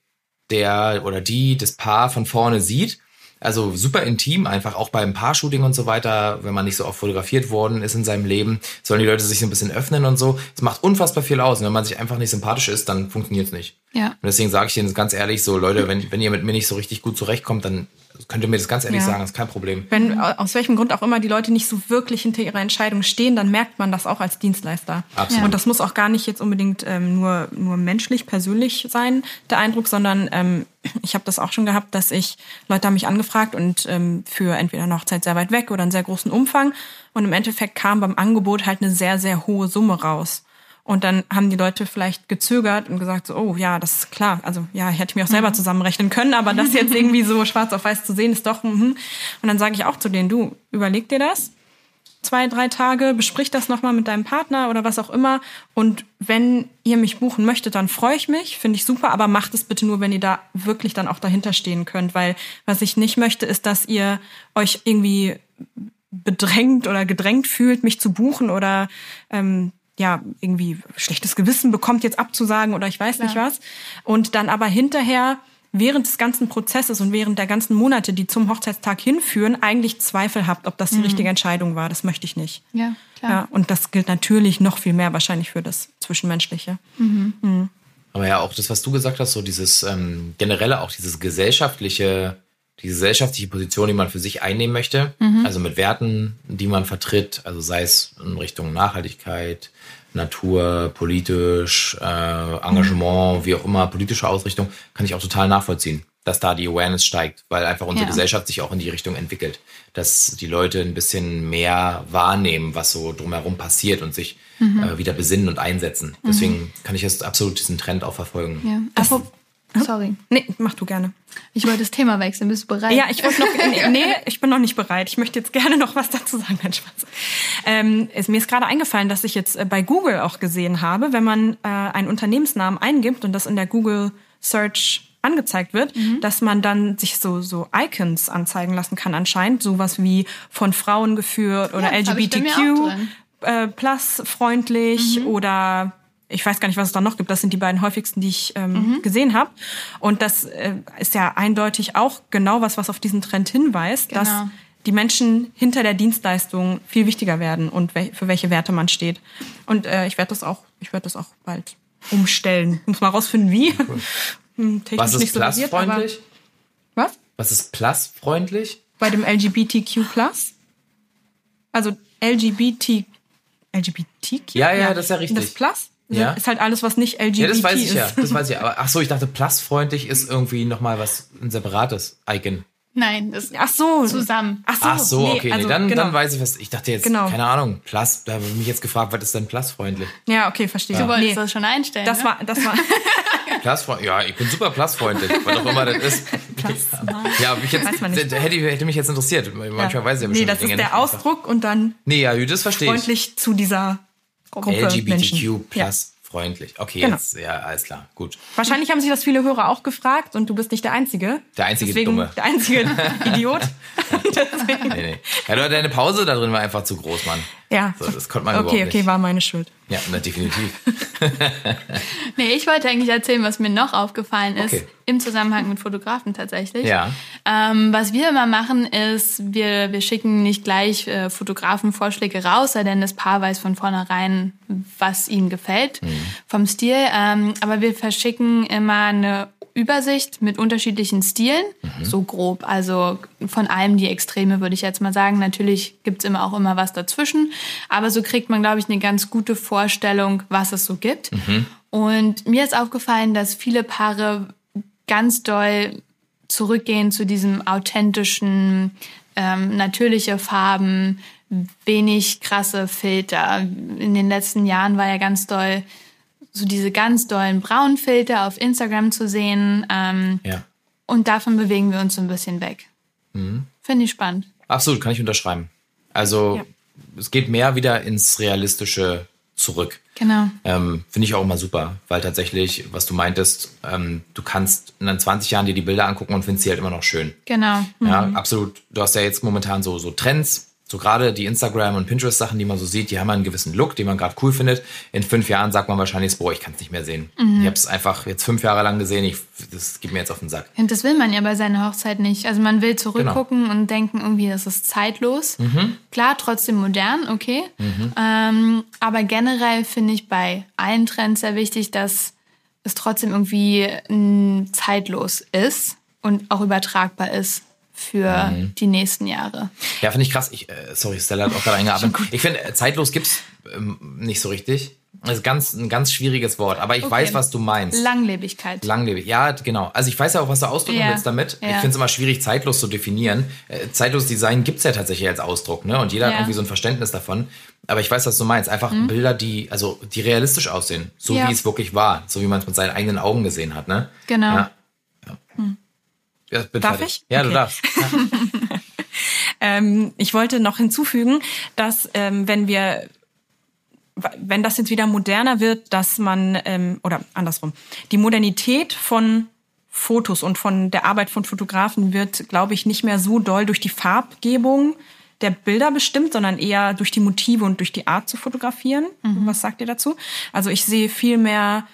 der oder die das Paar von vorne sieht. Also super intim, einfach auch beim Paar-Shooting und so weiter, wenn man nicht so oft fotografiert worden ist in seinem Leben, sollen die Leute sich so ein bisschen öffnen und so. Es macht unfassbar viel aus. Und wenn man sich einfach nicht sympathisch ist, dann funktioniert es nicht. Ja. Und deswegen sage ich Ihnen ganz ehrlich so, Leute, wenn, wenn ihr mit mir nicht so richtig gut zurechtkommt, dann könnt ihr mir das ganz ehrlich Ja. sagen, das ist kein Problem. Wenn aus welchem Grund auch immer die Leute nicht so wirklich hinter ihrer Entscheidung stehen, dann merkt man das auch als Dienstleister. Absolut. Und das muss auch gar nicht jetzt unbedingt ähm, nur, nur menschlich, persönlich sein, der Eindruck, sondern ähm, ich habe das auch schon gehabt, dass ich, Leute haben mich angefragt und ähm, für entweder eine Hochzeit sehr weit weg oder einen sehr großen Umfang. Und im Endeffekt kam beim Angebot halt eine sehr, sehr hohe Summe raus. Und dann haben die Leute vielleicht gezögert und gesagt so, oh ja, das ist klar. Also ja, hätte ich mir auch selber zusammenrechnen können, aber das jetzt [LAUGHS] irgendwie so schwarz auf weiß zu sehen, ist doch. Mhm. Und dann sage ich auch zu denen, du, überleg dir das zwei, drei Tage, besprich das nochmal mit deinem Partner oder was auch immer. Und wenn ihr mich buchen möchtet, dann freue ich mich, finde ich super, aber macht es bitte nur, wenn ihr da wirklich dann auch dahinter stehen könnt, weil was ich nicht möchte, ist, dass ihr euch irgendwie bedrängt oder gedrängt fühlt, mich zu buchen oder ähm, ja, irgendwie schlechtes Gewissen bekommt, jetzt abzusagen oder ich weiß nicht Klar. was. Und dann aber hinterher während des ganzen Prozesses und während der ganzen Monate, die zum Hochzeitstag hinführen, eigentlich Zweifel habt, ob das die richtige Entscheidung war. Das möchte ich nicht. Ja, klar. Ja, und das gilt natürlich noch viel mehr wahrscheinlich für das Zwischenmenschliche. Aber ja, auch das, was du gesagt hast, so dieses ähm, generelle, auch dieses gesellschaftliche, die gesellschaftliche Position, die man für sich einnehmen möchte, also mit Werten, die man vertritt, also sei es in Richtung Nachhaltigkeit, Natur, politisch, äh, Engagement, wie auch immer, politische Ausrichtung, kann ich auch total nachvollziehen, dass da die Awareness steigt, weil einfach unsere Ja. Gesellschaft sich auch in die Richtung entwickelt, dass die Leute ein bisschen mehr wahrnehmen, was so drumherum passiert und sich äh, wieder besinnen und einsetzen. Deswegen kann ich jetzt absolut diesen Trend auch verfolgen. Ja. Sorry. Nee, mach du gerne. Ich wollte das Thema wechseln. Bist du bereit? Ja, ich wollte noch. [LAUGHS] Nee, nee, ich bin noch nicht bereit. Ich möchte jetzt gerne noch was dazu sagen. Nein, Spaß. Ähm, ist, mir ist gerade eingefallen, dass ich jetzt äh, bei Google auch gesehen habe, wenn man äh, einen Unternehmensnamen eingibt und das in der Google Search angezeigt wird, dass man dann sich so, so Icons anzeigen lassen kann anscheinend. Sowas wie von Frauen geführt oder Ja, LGBTQ äh, plus freundlich oder ich weiß gar nicht, was es da noch gibt. Das sind die beiden häufigsten, die ich ähm, gesehen habe. Und das äh, ist ja eindeutig auch genau was, was auf diesen Trend hinweist, dass Genau. die Menschen hinter der Dienstleistung viel wichtiger werden und wel für welche Werte man steht. Und äh, ich werde das auch, ich werde das auch bald umstellen. Muss mal rausfinden, wie. [LAUGHS] Hm, Technisch Was ist nicht so plusfreundlich? Was? Was ist plusfreundlich? Bei dem LGBTQ+. Also LGBT, LGBTQ? Ja, ja, das ist ja richtig. Das Plus? Ja. Ist halt alles, was nicht LGBT Ja, das weiß ich ist. ja. Das weiß ich. [LAUGHS] Aber ach so, ich dachte, plusfreundlich ist irgendwie nochmal was, ein separates Icon. Nein, das Ach so. zusammen. Ach so, Ach so, nee, okay, also, nee, dann, genau. dann weiß ich was. Ich dachte jetzt, Genau. keine Ahnung, Plus, da habe ich mich jetzt gefragt, was ist denn plusfreundlich? Ja, okay, verstehe. Du wolltest Nee, das schon einstellen. das ne? war, das war, [LAUGHS] [LAUGHS] Plusfreundlich, ja, ich bin super plusfreundlich, was auch immer das ist. Ja, mich jetzt, Weiß man nicht. hätte, hätte mich jetzt interessiert. Manchmal weiß ich ja Nee, bestimmt das Dinge ist der nicht. Ausdruck und dann Nee, ja, das verstehe ich. freundlich zu dieser Gruppe LGBTQ plus freundlich. Okay, Genau. jetzt, ja, alles klar, gut. Wahrscheinlich haben sich das viele Hörer auch gefragt und du bist nicht der Einzige. Der einzige Deswegen Dumme. Der einzige [LAUGHS] Idiot. [LAUGHS] Nee, nee. Ja, du, deine Pause da drin war einfach zu groß, Mann. Ja. So, das konnte man okay, überhaupt okay, nicht. war meine Schuld. Ja, na, definitiv. [LAUGHS] Nee, ich wollte eigentlich erzählen, was mir noch aufgefallen ist. Okay. Im Zusammenhang mit Fotografen tatsächlich. Ja. Ähm, was wir immer machen, ist, wir, wir schicken nicht gleich äh, Fotografenvorschläge raus, sei denn das Paar weiß von vornherein, was ihnen gefällt Mhm. vom Stil. Ähm, aber wir verschicken immer eine Übersicht mit unterschiedlichen Stilen, Mhm. so grob. Also von allem die Extreme, würde ich jetzt mal sagen. Natürlich gibt's immer auch immer was dazwischen. Aber so kriegt man, glaube ich, eine ganz gute Vorstellung, was es so gibt. Und mir ist aufgefallen, dass viele Paare ganz doll zurückgehen zu diesem authentischen, ähm, natürliche Farben, wenig krasse Filter. In den letzten Jahren war ja ganz doll so diese ganz dollen Braunfilter auf Instagram zu sehen. Ähm, Ja. und davon bewegen wir uns so ein bisschen weg. Finde ich spannend. Absolut, kann ich unterschreiben. Also, Ja. es geht mehr wieder ins Realistische zurück. Genau. Ähm, Finde ich auch immer super, weil tatsächlich, was du meintest, ähm, du kannst in dann 20 Jahren dir die Bilder angucken und findest sie halt immer noch schön. Genau. Ja, absolut. Du hast ja jetzt momentan so, so Trends, so gerade die Instagram- und Pinterest-Sachen, die man so sieht, die haben einen gewissen Look, den man gerade cool findet. In fünf Jahren sagt man wahrscheinlich, boah, ich kann es nicht mehr sehen. Ich habe es einfach jetzt fünf Jahre lang gesehen, ich, das geht mir jetzt auf den Sack. Und das will man ja bei seiner Hochzeit nicht. Also man will zurückgucken und denken, irgendwie, das ist zeitlos. Klar, trotzdem modern, okay. Ähm, aber generell finde ich bei allen Trends sehr wichtig, dass es trotzdem irgendwie mm, zeitlos ist und auch übertragbar ist für die nächsten Jahre. Ja, finde ich krass. Ich, äh, sorry, Stella hat auch gerade [LAUGHS] eingearbeitet. Ich finde, äh, zeitlos gibt's ähm, nicht so richtig. Das ist ganz, ein ganz schwieriges Wort, aber ich Okay. weiß, was du meinst. Langlebigkeit. Langlebig, ja, genau. Also ich weiß ja auch, was du ausdrücken Ja, willst damit. Ich ja. finde es immer schwierig, zeitlos zu definieren. Äh, zeitlos Design gibt's ja tatsächlich als Ausdruck, ne? Und jeder hat Ja. irgendwie so ein Verständnis davon. Aber ich weiß, was du meinst. Einfach Bilder, die, also die realistisch aussehen, so wie es wirklich war, so wie man es mit seinen eigenen Augen gesehen hat, ne? Genau. Ja. Ja. Bin Darf fertig. ich? Ja, du Okay. darfst. [LAUGHS] Ja. Ähm, ich wollte noch hinzufügen, dass ähm, wenn wir wenn das jetzt wieder moderner wird, dass man, ähm, oder andersrum, die Modernität von Fotos und von der Arbeit von Fotografen wird, glaube ich, nicht mehr so doll durch die Farbgebung der Bilder bestimmt, sondern eher durch die Motive und durch die Art zu fotografieren. Was sagt ihr dazu? Also ich sehe viel mehr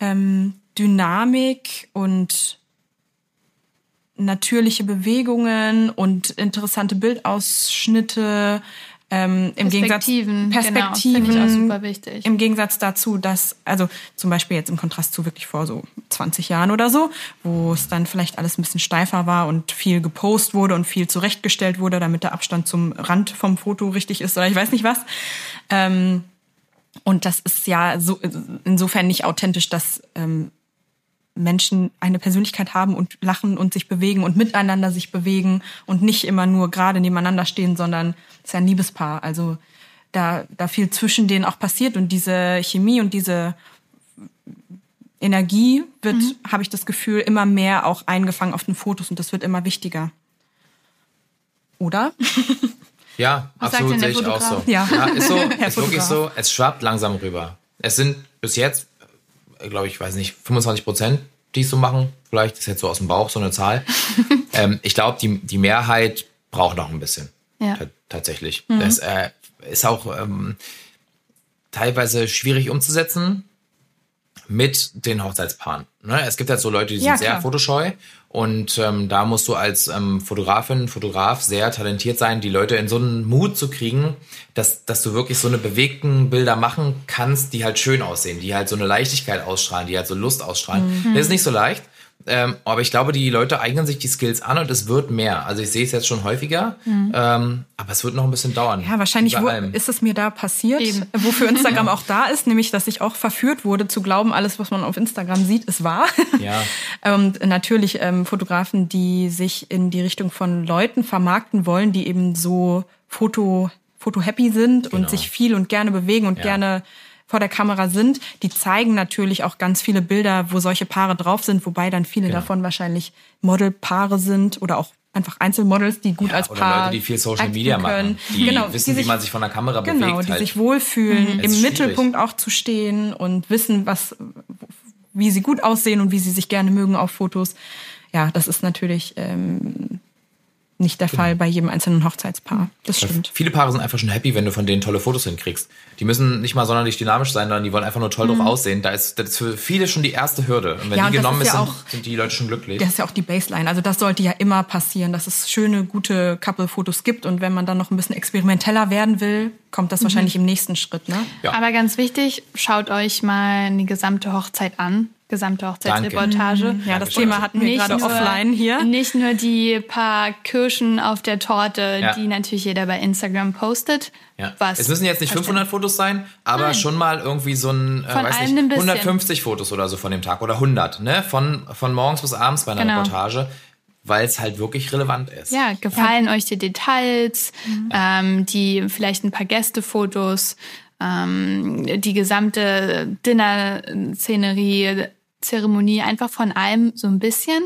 ähm, Dynamik und natürliche Bewegungen und interessante Bildausschnitte. Ähm, im Perspektiven, Gegensatz, genau, Perspektiven finde ich auch super wichtig. Im Gegensatz dazu, dass, also zum Beispiel jetzt im Kontrast zu wirklich vor so 20 Jahren oder so, wo es dann vielleicht alles ein bisschen steifer war und viel gepost wurde und viel zurechtgestellt wurde, damit der Abstand zum Rand vom Foto richtig ist oder ich weiß nicht was. Ähm, und das ist ja so, insofern nicht authentisch, dass ähm, Menschen eine Persönlichkeit haben und lachen und sich bewegen und miteinander sich bewegen und nicht immer nur gerade nebeneinander stehen, sondern es ist ja ein Liebespaar. Also da, da viel zwischen denen auch passiert und diese Chemie und diese Energie wird, habe ich das Gefühl, immer mehr auch eingefangen auf den Fotos und das wird immer wichtiger. Oder? [LAUGHS] Ja, Was absolut sehe ich auch so. Fotograf? Ja. ist so, [LAUGHS] Herr ist wirklich so. Es schwappt langsam rüber. Es sind bis jetzt, glaube ich, weiß nicht, 25 Prozent, die es so machen. Vielleicht ist jetzt so aus dem Bauch so eine Zahl. [LAUGHS] ähm, ich glaube, die, die Mehrheit braucht noch ein bisschen. Ja. Ta- Tatsächlich. Das äh, ist auch ähm, teilweise schwierig umzusetzen mit den Hochzeitspaaren. Ne? Es gibt halt so Leute, die sind Ja, sehr fotoscheu und ähm, da musst du als ähm, Fotografin, Fotograf sehr talentiert sein, die Leute in so einen Mut zu kriegen, dass, dass du wirklich so eine bewegten Bilder machen kannst, die halt schön aussehen, die halt so eine Leichtigkeit ausstrahlen, die halt so Lust ausstrahlen. Mhm. Das ist nicht so leicht. Ähm, aber ich glaube, die Leute eignen sich die Skills an und es wird mehr. Also ich sehe es jetzt schon häufiger, ähm, aber es wird noch ein bisschen dauern. Mhm. Ja, wahrscheinlich ist es mir da passiert, Eben. wofür Instagram [LAUGHS] auch da ist, nämlich, dass ich auch verführt wurde zu glauben, alles, was man auf Instagram sieht, ist wahr. Ja. Und [LAUGHS] natürlich ähm, Fotografen, die sich in die Richtung von Leuten vermarkten wollen, die eben so Foto, Foto-happy sind Genau. und sich viel und gerne bewegen und Ja. gerne vor der Kamera sind, die zeigen natürlich auch ganz viele Bilder, wo solche Paare drauf sind, wobei dann viele Genau. davon wahrscheinlich Modelpaare sind oder auch einfach Einzelmodels, die gut Ja, als oder Paar Leute, die viel Social Media machen, die genau, wissen, die wie man sich von der Kamera genau, bewegt. die halt. sich wohlfühlen, Es im. Mittelpunkt auch zu stehen und wissen, was, wie sie gut aussehen und wie sie sich gerne mögen auf Fotos. Ja, das ist natürlich ähm, nicht der Fall bei jedem einzelnen Hochzeitspaar. Das Weil stimmt. Viele Paare sind einfach schon happy, wenn du von denen tolle Fotos hinkriegst. Die müssen nicht mal sonderlich dynamisch sein, sondern die wollen einfach nur toll drauf aussehen. Da ist, das ist für viele schon die erste Hürde. Und wenn Mhm. Ja, und die das genommen ist ist, ja sind, auch- sind die Leute schon glücklich. Das ist ja auch die Baseline. Also das sollte ja immer passieren, dass es schöne, gute Couple-Fotos gibt. Und wenn man dann noch ein bisschen experimenteller werden will, kommt das wahrscheinlich im nächsten Schritt. Ne? Ja. Aber ganz wichtig, schaut euch mal eine gesamte Hochzeit an. Gesamte Hochzeitsreportage. Ja, das. Thema hatten wir gerade nur, offline hier. Nicht nur die paar Kirschen auf der Torte, Ja. die natürlich jeder bei Instagram postet. Ja. Was es müssen jetzt nicht 500 Fotos sein, aber Nein. schon mal irgendwie so ein, äh, weiß nicht, ein bisschen. 150 Fotos oder so von dem Tag oder 100, ne? Von, von morgens bis abends bei einer Genau. Reportage, weil es halt wirklich relevant ist. Ja, gefallen euch die Details, ähm, die vielleicht ein paar Gästefotos, ähm, die gesamte Dinner-Szenerie, Zeremonie, einfach von allem so ein bisschen,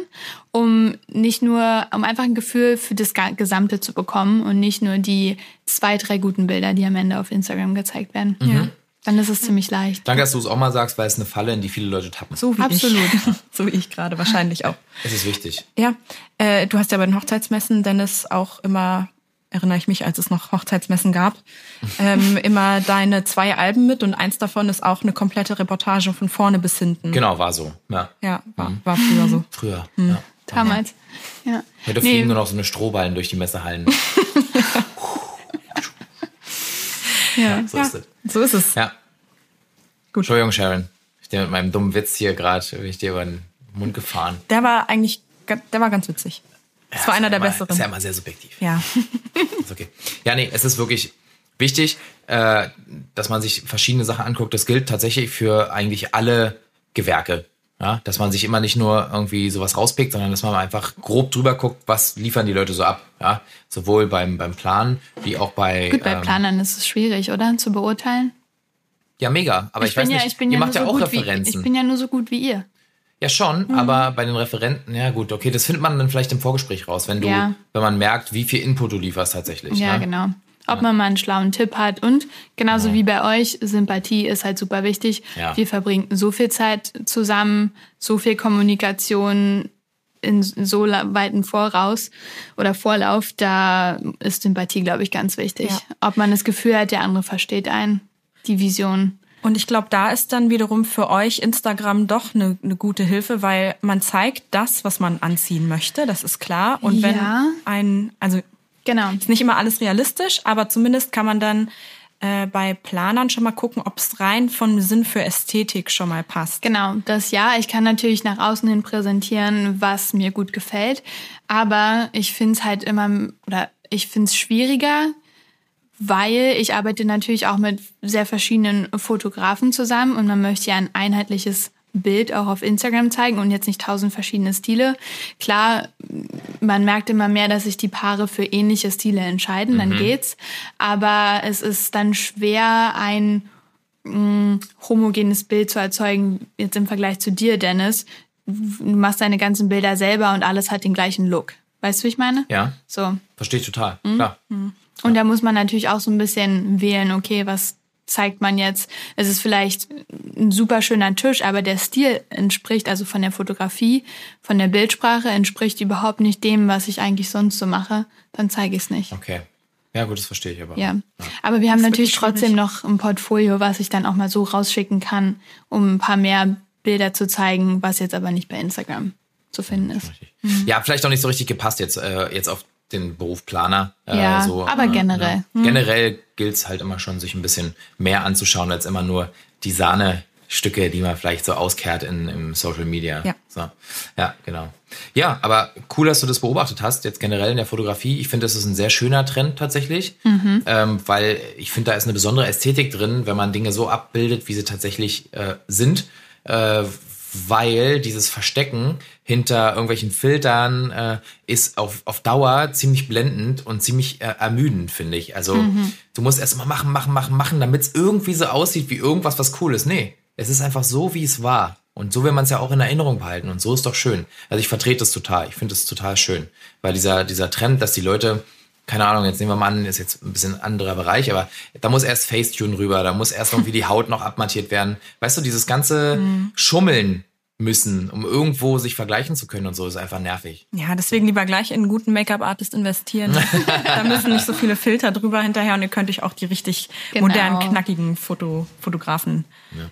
um nicht nur, um einfach ein Gefühl für das Gesamte zu bekommen und nicht nur die zwei, drei guten Bilder, die am Ende auf Instagram gezeigt werden. Ja. Dann ist es ziemlich leicht. Danke, dass du es auch mal sagst, weil es eine Falle, in die viele Leute tappen. So wie Absolut. ich. [LAUGHS] so wie ich gerade wahrscheinlich auch. Es ist wichtig. Ja, äh, du hast ja bei den Hochzeitsmessen, Dennis, auch immer, erinnere ich mich, als es noch Hochzeitsmessen gab, [LAUGHS] ähm, immer deine zwei Alben mit und eins davon ist auch eine komplette Reportage von vorne bis hinten. Genau, war so. Ja. Ja, war, war früher so. Früher. Hm. Ja. Damals. Ja. Heute Nee. fliegen nur noch so eine Strohballen durch die Messehallen. [LAUGHS] Ja. So ist es. So ist es. Ja. Gut. Entschuldigung, Sharon. Ich bin mit meinem dummen Witz hier gerade, bin ich dir über den Mund gefahren. Der war eigentlich, der war ganz witzig. Das Ja, war ist einer ja der immer, besseren. Ist ja immer sehr subjektiv. Ja. [LAUGHS] Ist okay. Ja, nee, es ist wirklich wichtig, äh, dass man sich verschiedene Sachen anguckt. Das gilt tatsächlich für eigentlich alle Gewerke. Ja, dass man sich immer nicht nur irgendwie sowas rauspickt, sondern dass man einfach grob drüber guckt, was liefern die Leute so ab. Ja, sowohl beim, beim Plan wie auch bei. Gut, bei ähm, Planern ist es schwierig, oder? Zu beurteilen. Ja, mega. Aber ich, weiß bin nicht, ja, ich bin ihr ja macht ja so auch gut wie, Referenzen. ich bin ja nur so gut wie ihr. Ja, schon, Mhm. aber bei den Referenten, ja gut, okay, das findet man dann vielleicht im Vorgespräch raus, wenn du, Ja. wenn man merkt, wie viel Input du lieferst tatsächlich. Ja, ne? genau. Ob man mal einen schlauen Tipp hat und genauso wie bei euch, Sympathie ist halt super wichtig. Ja. Wir verbringen so viel Zeit zusammen, so viel Kommunikation in so weiten Voraus oder Vorlauf, da ist Sympathie, glaube ich, ganz wichtig. Ja. Ob man das Gefühl hat, der andere versteht einen, die Vision. Und ich glaube, da ist dann wiederum für euch Instagram doch eine, eine gute Hilfe, weil man zeigt das, was man anziehen möchte, das ist klar. Und wenn Ja. ein, also Genau. ist nicht immer alles realistisch, aber zumindest kann man dann äh, bei Planern schon mal gucken, ob es rein von Sinn für Ästhetik schon mal passt. Genau, das ja. Ich kann natürlich nach außen hin präsentieren, was mir gut gefällt. Aber ich finde es halt immer, oder ich finde es schwieriger, weil ich arbeite natürlich auch mit sehr verschiedenen Fotografen zusammen und man möchte ja ein einheitliches Bild auch auf Instagram zeigen und jetzt nicht tausend verschiedene Stile. Klar, man merkt immer mehr, dass sich die Paare für ähnliche Stile entscheiden, dann geht's. Aber es ist dann schwer, ein mh, homogenes Bild zu erzeugen, jetzt im Vergleich zu dir, Dennis. Du machst deine ganzen Bilder selber und alles hat den gleichen Look. Weißt du, wie ich meine? Ja. So. Verstehe ich total. Mhm. Klar. Und da muss man natürlich auch so ein bisschen wählen, okay, was zeigt man jetzt? Es ist vielleicht ein super schöner Tisch, aber der Stil entspricht, also von der Fotografie, von der Bildsprache, entspricht überhaupt nicht dem, was ich eigentlich sonst so mache. Dann zeige ich es nicht. Okay. Ja, gut, das verstehe ich aber. Ja. Aber wir haben natürlich trotzdem noch ein Portfolio, was ich dann auch mal so rausschicken kann, um ein paar mehr Bilder zu zeigen, was jetzt aber nicht bei Instagram zu finden ist. Ja, vielleicht auch nicht so richtig gepasst jetzt, äh, jetzt auf den Beruf Planer. Äh, Ja, so, aber äh, generell. Ne? Generell gilt es halt immer schon, sich ein bisschen mehr anzuschauen, als immer nur die Sahnestücke, die man vielleicht so auskehrt in, im Social Media. Ja. So. ja, genau. Ja, aber cool, dass du das beobachtet hast, jetzt generell in der Fotografie. Ich finde, das ist ein sehr schöner Trend tatsächlich, ähm, weil ich finde, da ist eine besondere Ästhetik drin, wenn man Dinge so abbildet, wie sie tatsächlich äh, sind. Äh, weil dieses Verstecken hinter irgendwelchen Filtern äh, ist auf, auf Dauer ziemlich blendend und ziemlich äh, ermüdend, finde ich. Also du musst erst mal machen, machen, machen, machen, damit es irgendwie so aussieht wie irgendwas, was cool ist. Nee, es ist einfach so, wie es war. Und so will man es ja auch in Erinnerung behalten. Und so ist doch schön. Also ich vertrete das total. Ich finde es total schön. Weil dieser, dieser Trend, dass die Leute keine Ahnung, jetzt nehmen wir mal an, ist jetzt ein bisschen anderer Bereich, aber da muss erst Facetune rüber, da muss erst irgendwie die Haut noch abmattiert werden. Weißt du, dieses ganze Schummeln müssen, um irgendwo sich vergleichen zu können und so, ist einfach nervig. Ja, deswegen lieber gleich in einen guten Make-up-Artist investieren. [LAUGHS] da müssen nicht so viele Filter drüber hinterher und ihr könnt euch auch die richtig Genau. modernen, knackigen Foto Fotografen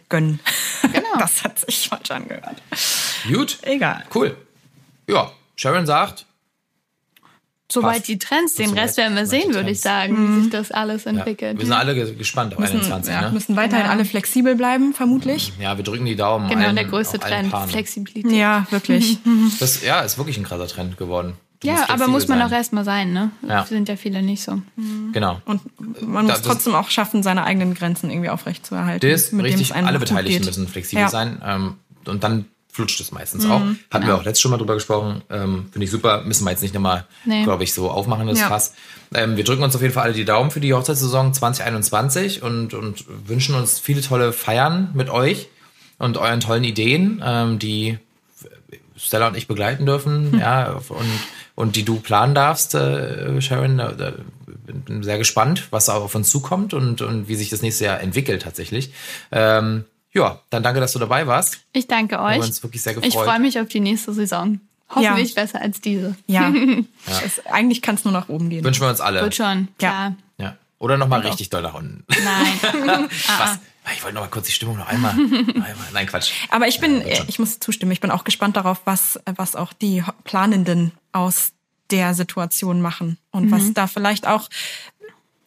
gönnen. Genau. [LAUGHS] Das hat sich falsch angehört. Gut. Egal. Cool. Ja, Sharon sagt, Soweit Passt. die Trends, den Soweit- Rest werden wir sehen, würde ich sagen, wie sich das alles ja, entwickelt. wir sind alle ge- gespannt auf Müssen, 21, ja, ne? müssen weiterhin Genau. alle flexibel bleiben, vermutlich. Ja, wir drücken die Daumen. genau, allen, der größte Trend. Flexibilität. Ja, wirklich. [LAUGHS] Das ja, ist wirklich ein krasser Trend geworden. Du Ja, aber muss man sein. auch erstmal sein, ne? Ja. Sind ja viele nicht so. Genau. Und man Da- muss das- trotzdem auch schaffen, seine eigenen Grenzen irgendwie aufrechtzuerhalten. Das mit dem es richtig, alle Beteiligten geht. müssen flexibel Ja. sein. Ähm, und dann flutscht es meistens auch. Hatten wir auch letztes schon mal drüber gesprochen. Ähm, Finde ich super. Müssen wir jetzt nicht nochmal, Nee. glaube ich, so aufmachen, das Ja. Fass. Ähm, wir drücken uns auf jeden Fall alle die Daumen für die Hochzeitssaison 2021 und, und wünschen uns viele tolle Feiern mit euch und euren tollen Ideen, ähm, die Stella und ich begleiten dürfen, ja, und, und die du planen darfst, äh, Sharon. Da, da bin sehr gespannt, was auf uns zukommt und, und wie sich das nächste Jahr entwickelt tatsächlich. Ähm, ja, dann danke, dass du dabei warst. Ich danke haben euch. uns wirklich sehr Ich gefreut. freue mich auf die nächste Saison. Hoffentlich besser als diese. Ja, [LAUGHS] Es, eigentlich kann es nur nach oben gehen. Wünschen wir uns alle. Wird schon, klar. Ja. Oder nochmal richtig doll nach unten. Nein. [LAUGHS] [LAUGHS] Was? Ich wollte noch mal kurz die Stimmung noch einmal. einmal. Nein, Quatsch. Aber ich bin, Ja, ich muss zustimmen, ich bin auch gespannt darauf, was, was auch die Planenden aus der Situation machen. Und was da vielleicht auch,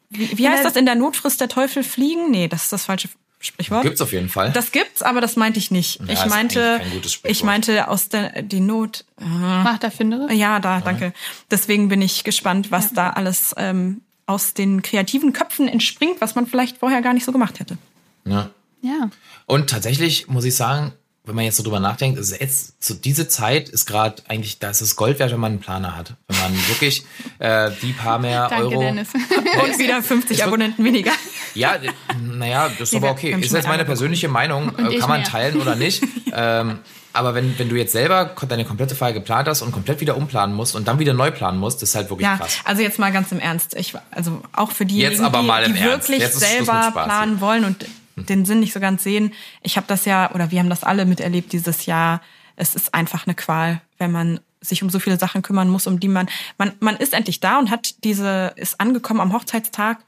wie, wie heißt das, in der Notfrist der Teufel fliegen? Nee, das ist das falsche Sprichwort. Gibt's auf jeden Fall. Das gibt's, aber das meinte ich nicht. Ja, ich ist meinte, ich meinte aus der die Not. Macht erfinderisch. Ja, da, danke. Deswegen bin ich gespannt, was da alles ähm, aus den kreativen Köpfen entspringt, was man vielleicht vorher gar nicht so gemacht hätte. ja. Ja. Und tatsächlich muss ich sagen, wenn man jetzt so drüber nachdenkt, ist jetzt so diese Zeit ist gerade eigentlich, da ist es Gold wert, wenn man einen Planer hat. Wenn man wirklich äh, die paar mehr Danke, Euro. Dennis. [LAUGHS] Und wieder 50 Abonnenten weniger. Ja, äh, naja, das ist Nee, aber okay. Ist jetzt meine persönliche Meinung, äh, kann man mehr. teilen oder nicht. [LAUGHS] ähm, aber wenn, wenn du jetzt selber deine komplette Feier geplant hast und komplett wieder umplanen musst und dann wieder neu planen musst, das ist halt wirklich Ja, krass. also jetzt mal ganz im Ernst. Ich, also auch für diejenigen, die, die wirklich selber planen wollen und den Sinn nicht so ganz sehen. Ich habe das ja, oder wir haben das alle miterlebt dieses Jahr. Es ist einfach eine Qual, wenn man sich um so viele Sachen kümmern muss, um die man, man, man ist endlich da und hat diese, ist angekommen am Hochzeitstag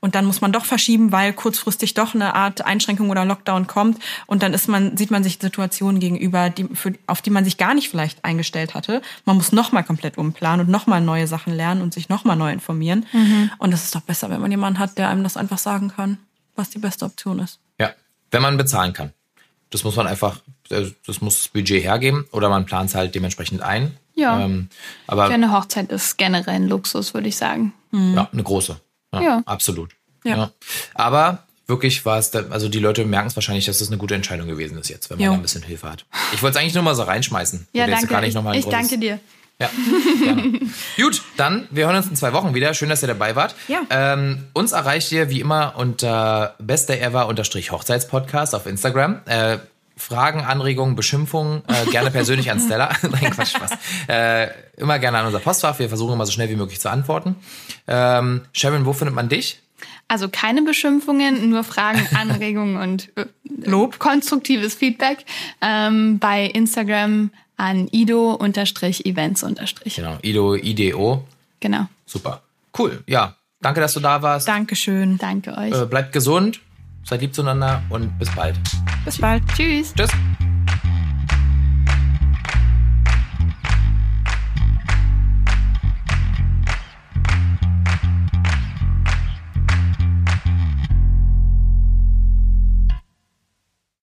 und dann muss man doch verschieben, weil kurzfristig doch eine Art Einschränkung oder Lockdown kommt und dann ist man, sieht man sich Situationen gegenüber, die, für, auf die man sich gar nicht vielleicht eingestellt hatte. Man muss nochmal komplett umplanen und nochmal neue Sachen lernen und sich nochmal neu informieren. Und es ist doch besser, wenn man jemanden hat, der einem das einfach sagen kann, was die beste Option ist. Ja, wenn man bezahlen kann. Das muss man einfach, äh, das muss das Budget hergeben oder man plant es halt dementsprechend ein. Ja. Ähm, aber Für eine Hochzeit ist generell ein Luxus, würde ich sagen. Ja, eine große. Ja, Ja. absolut. Ja. Ja. Aber wirklich war es, da, also die Leute merken es wahrscheinlich, dass das eine gute Entscheidung gewesen ist jetzt, wenn man Jo. da ein bisschen Hilfe hat. Ich wollte es eigentlich nur mal so reinschmeißen. Ja, danke. Gar nicht Ich, noch mal ein ich danke dir. Ja, gerne. [LAUGHS] Gut, dann, wir hören uns in zwei Wochen wieder. Schön, dass ihr dabei wart. Ja. Ähm, uns erreicht ihr wie immer unter bestever-hochzeitspodcast auf Instagram. Äh, Fragen, Anregungen, Beschimpfungen äh, gerne persönlich an Stella. [LAUGHS] Nein, Quatsch, Spaß. Äh, immer gerne an unser Postfach. Wir versuchen immer so schnell wie möglich zu antworten. Ähm, Sharon, wo findet man dich? Also keine Beschimpfungen, nur Fragen, [LAUGHS] Anregungen und äh, Lob. konstruktives Feedback ähm, bei Instagram an ido-events. Genau, Ido, IDO. Genau. Super. Cool. Ja, danke, dass du da warst. Dankeschön. Danke euch. Äh, bleibt gesund, seid lieb zueinander und bis bald. Bis bald. Tschüss. Tschüss.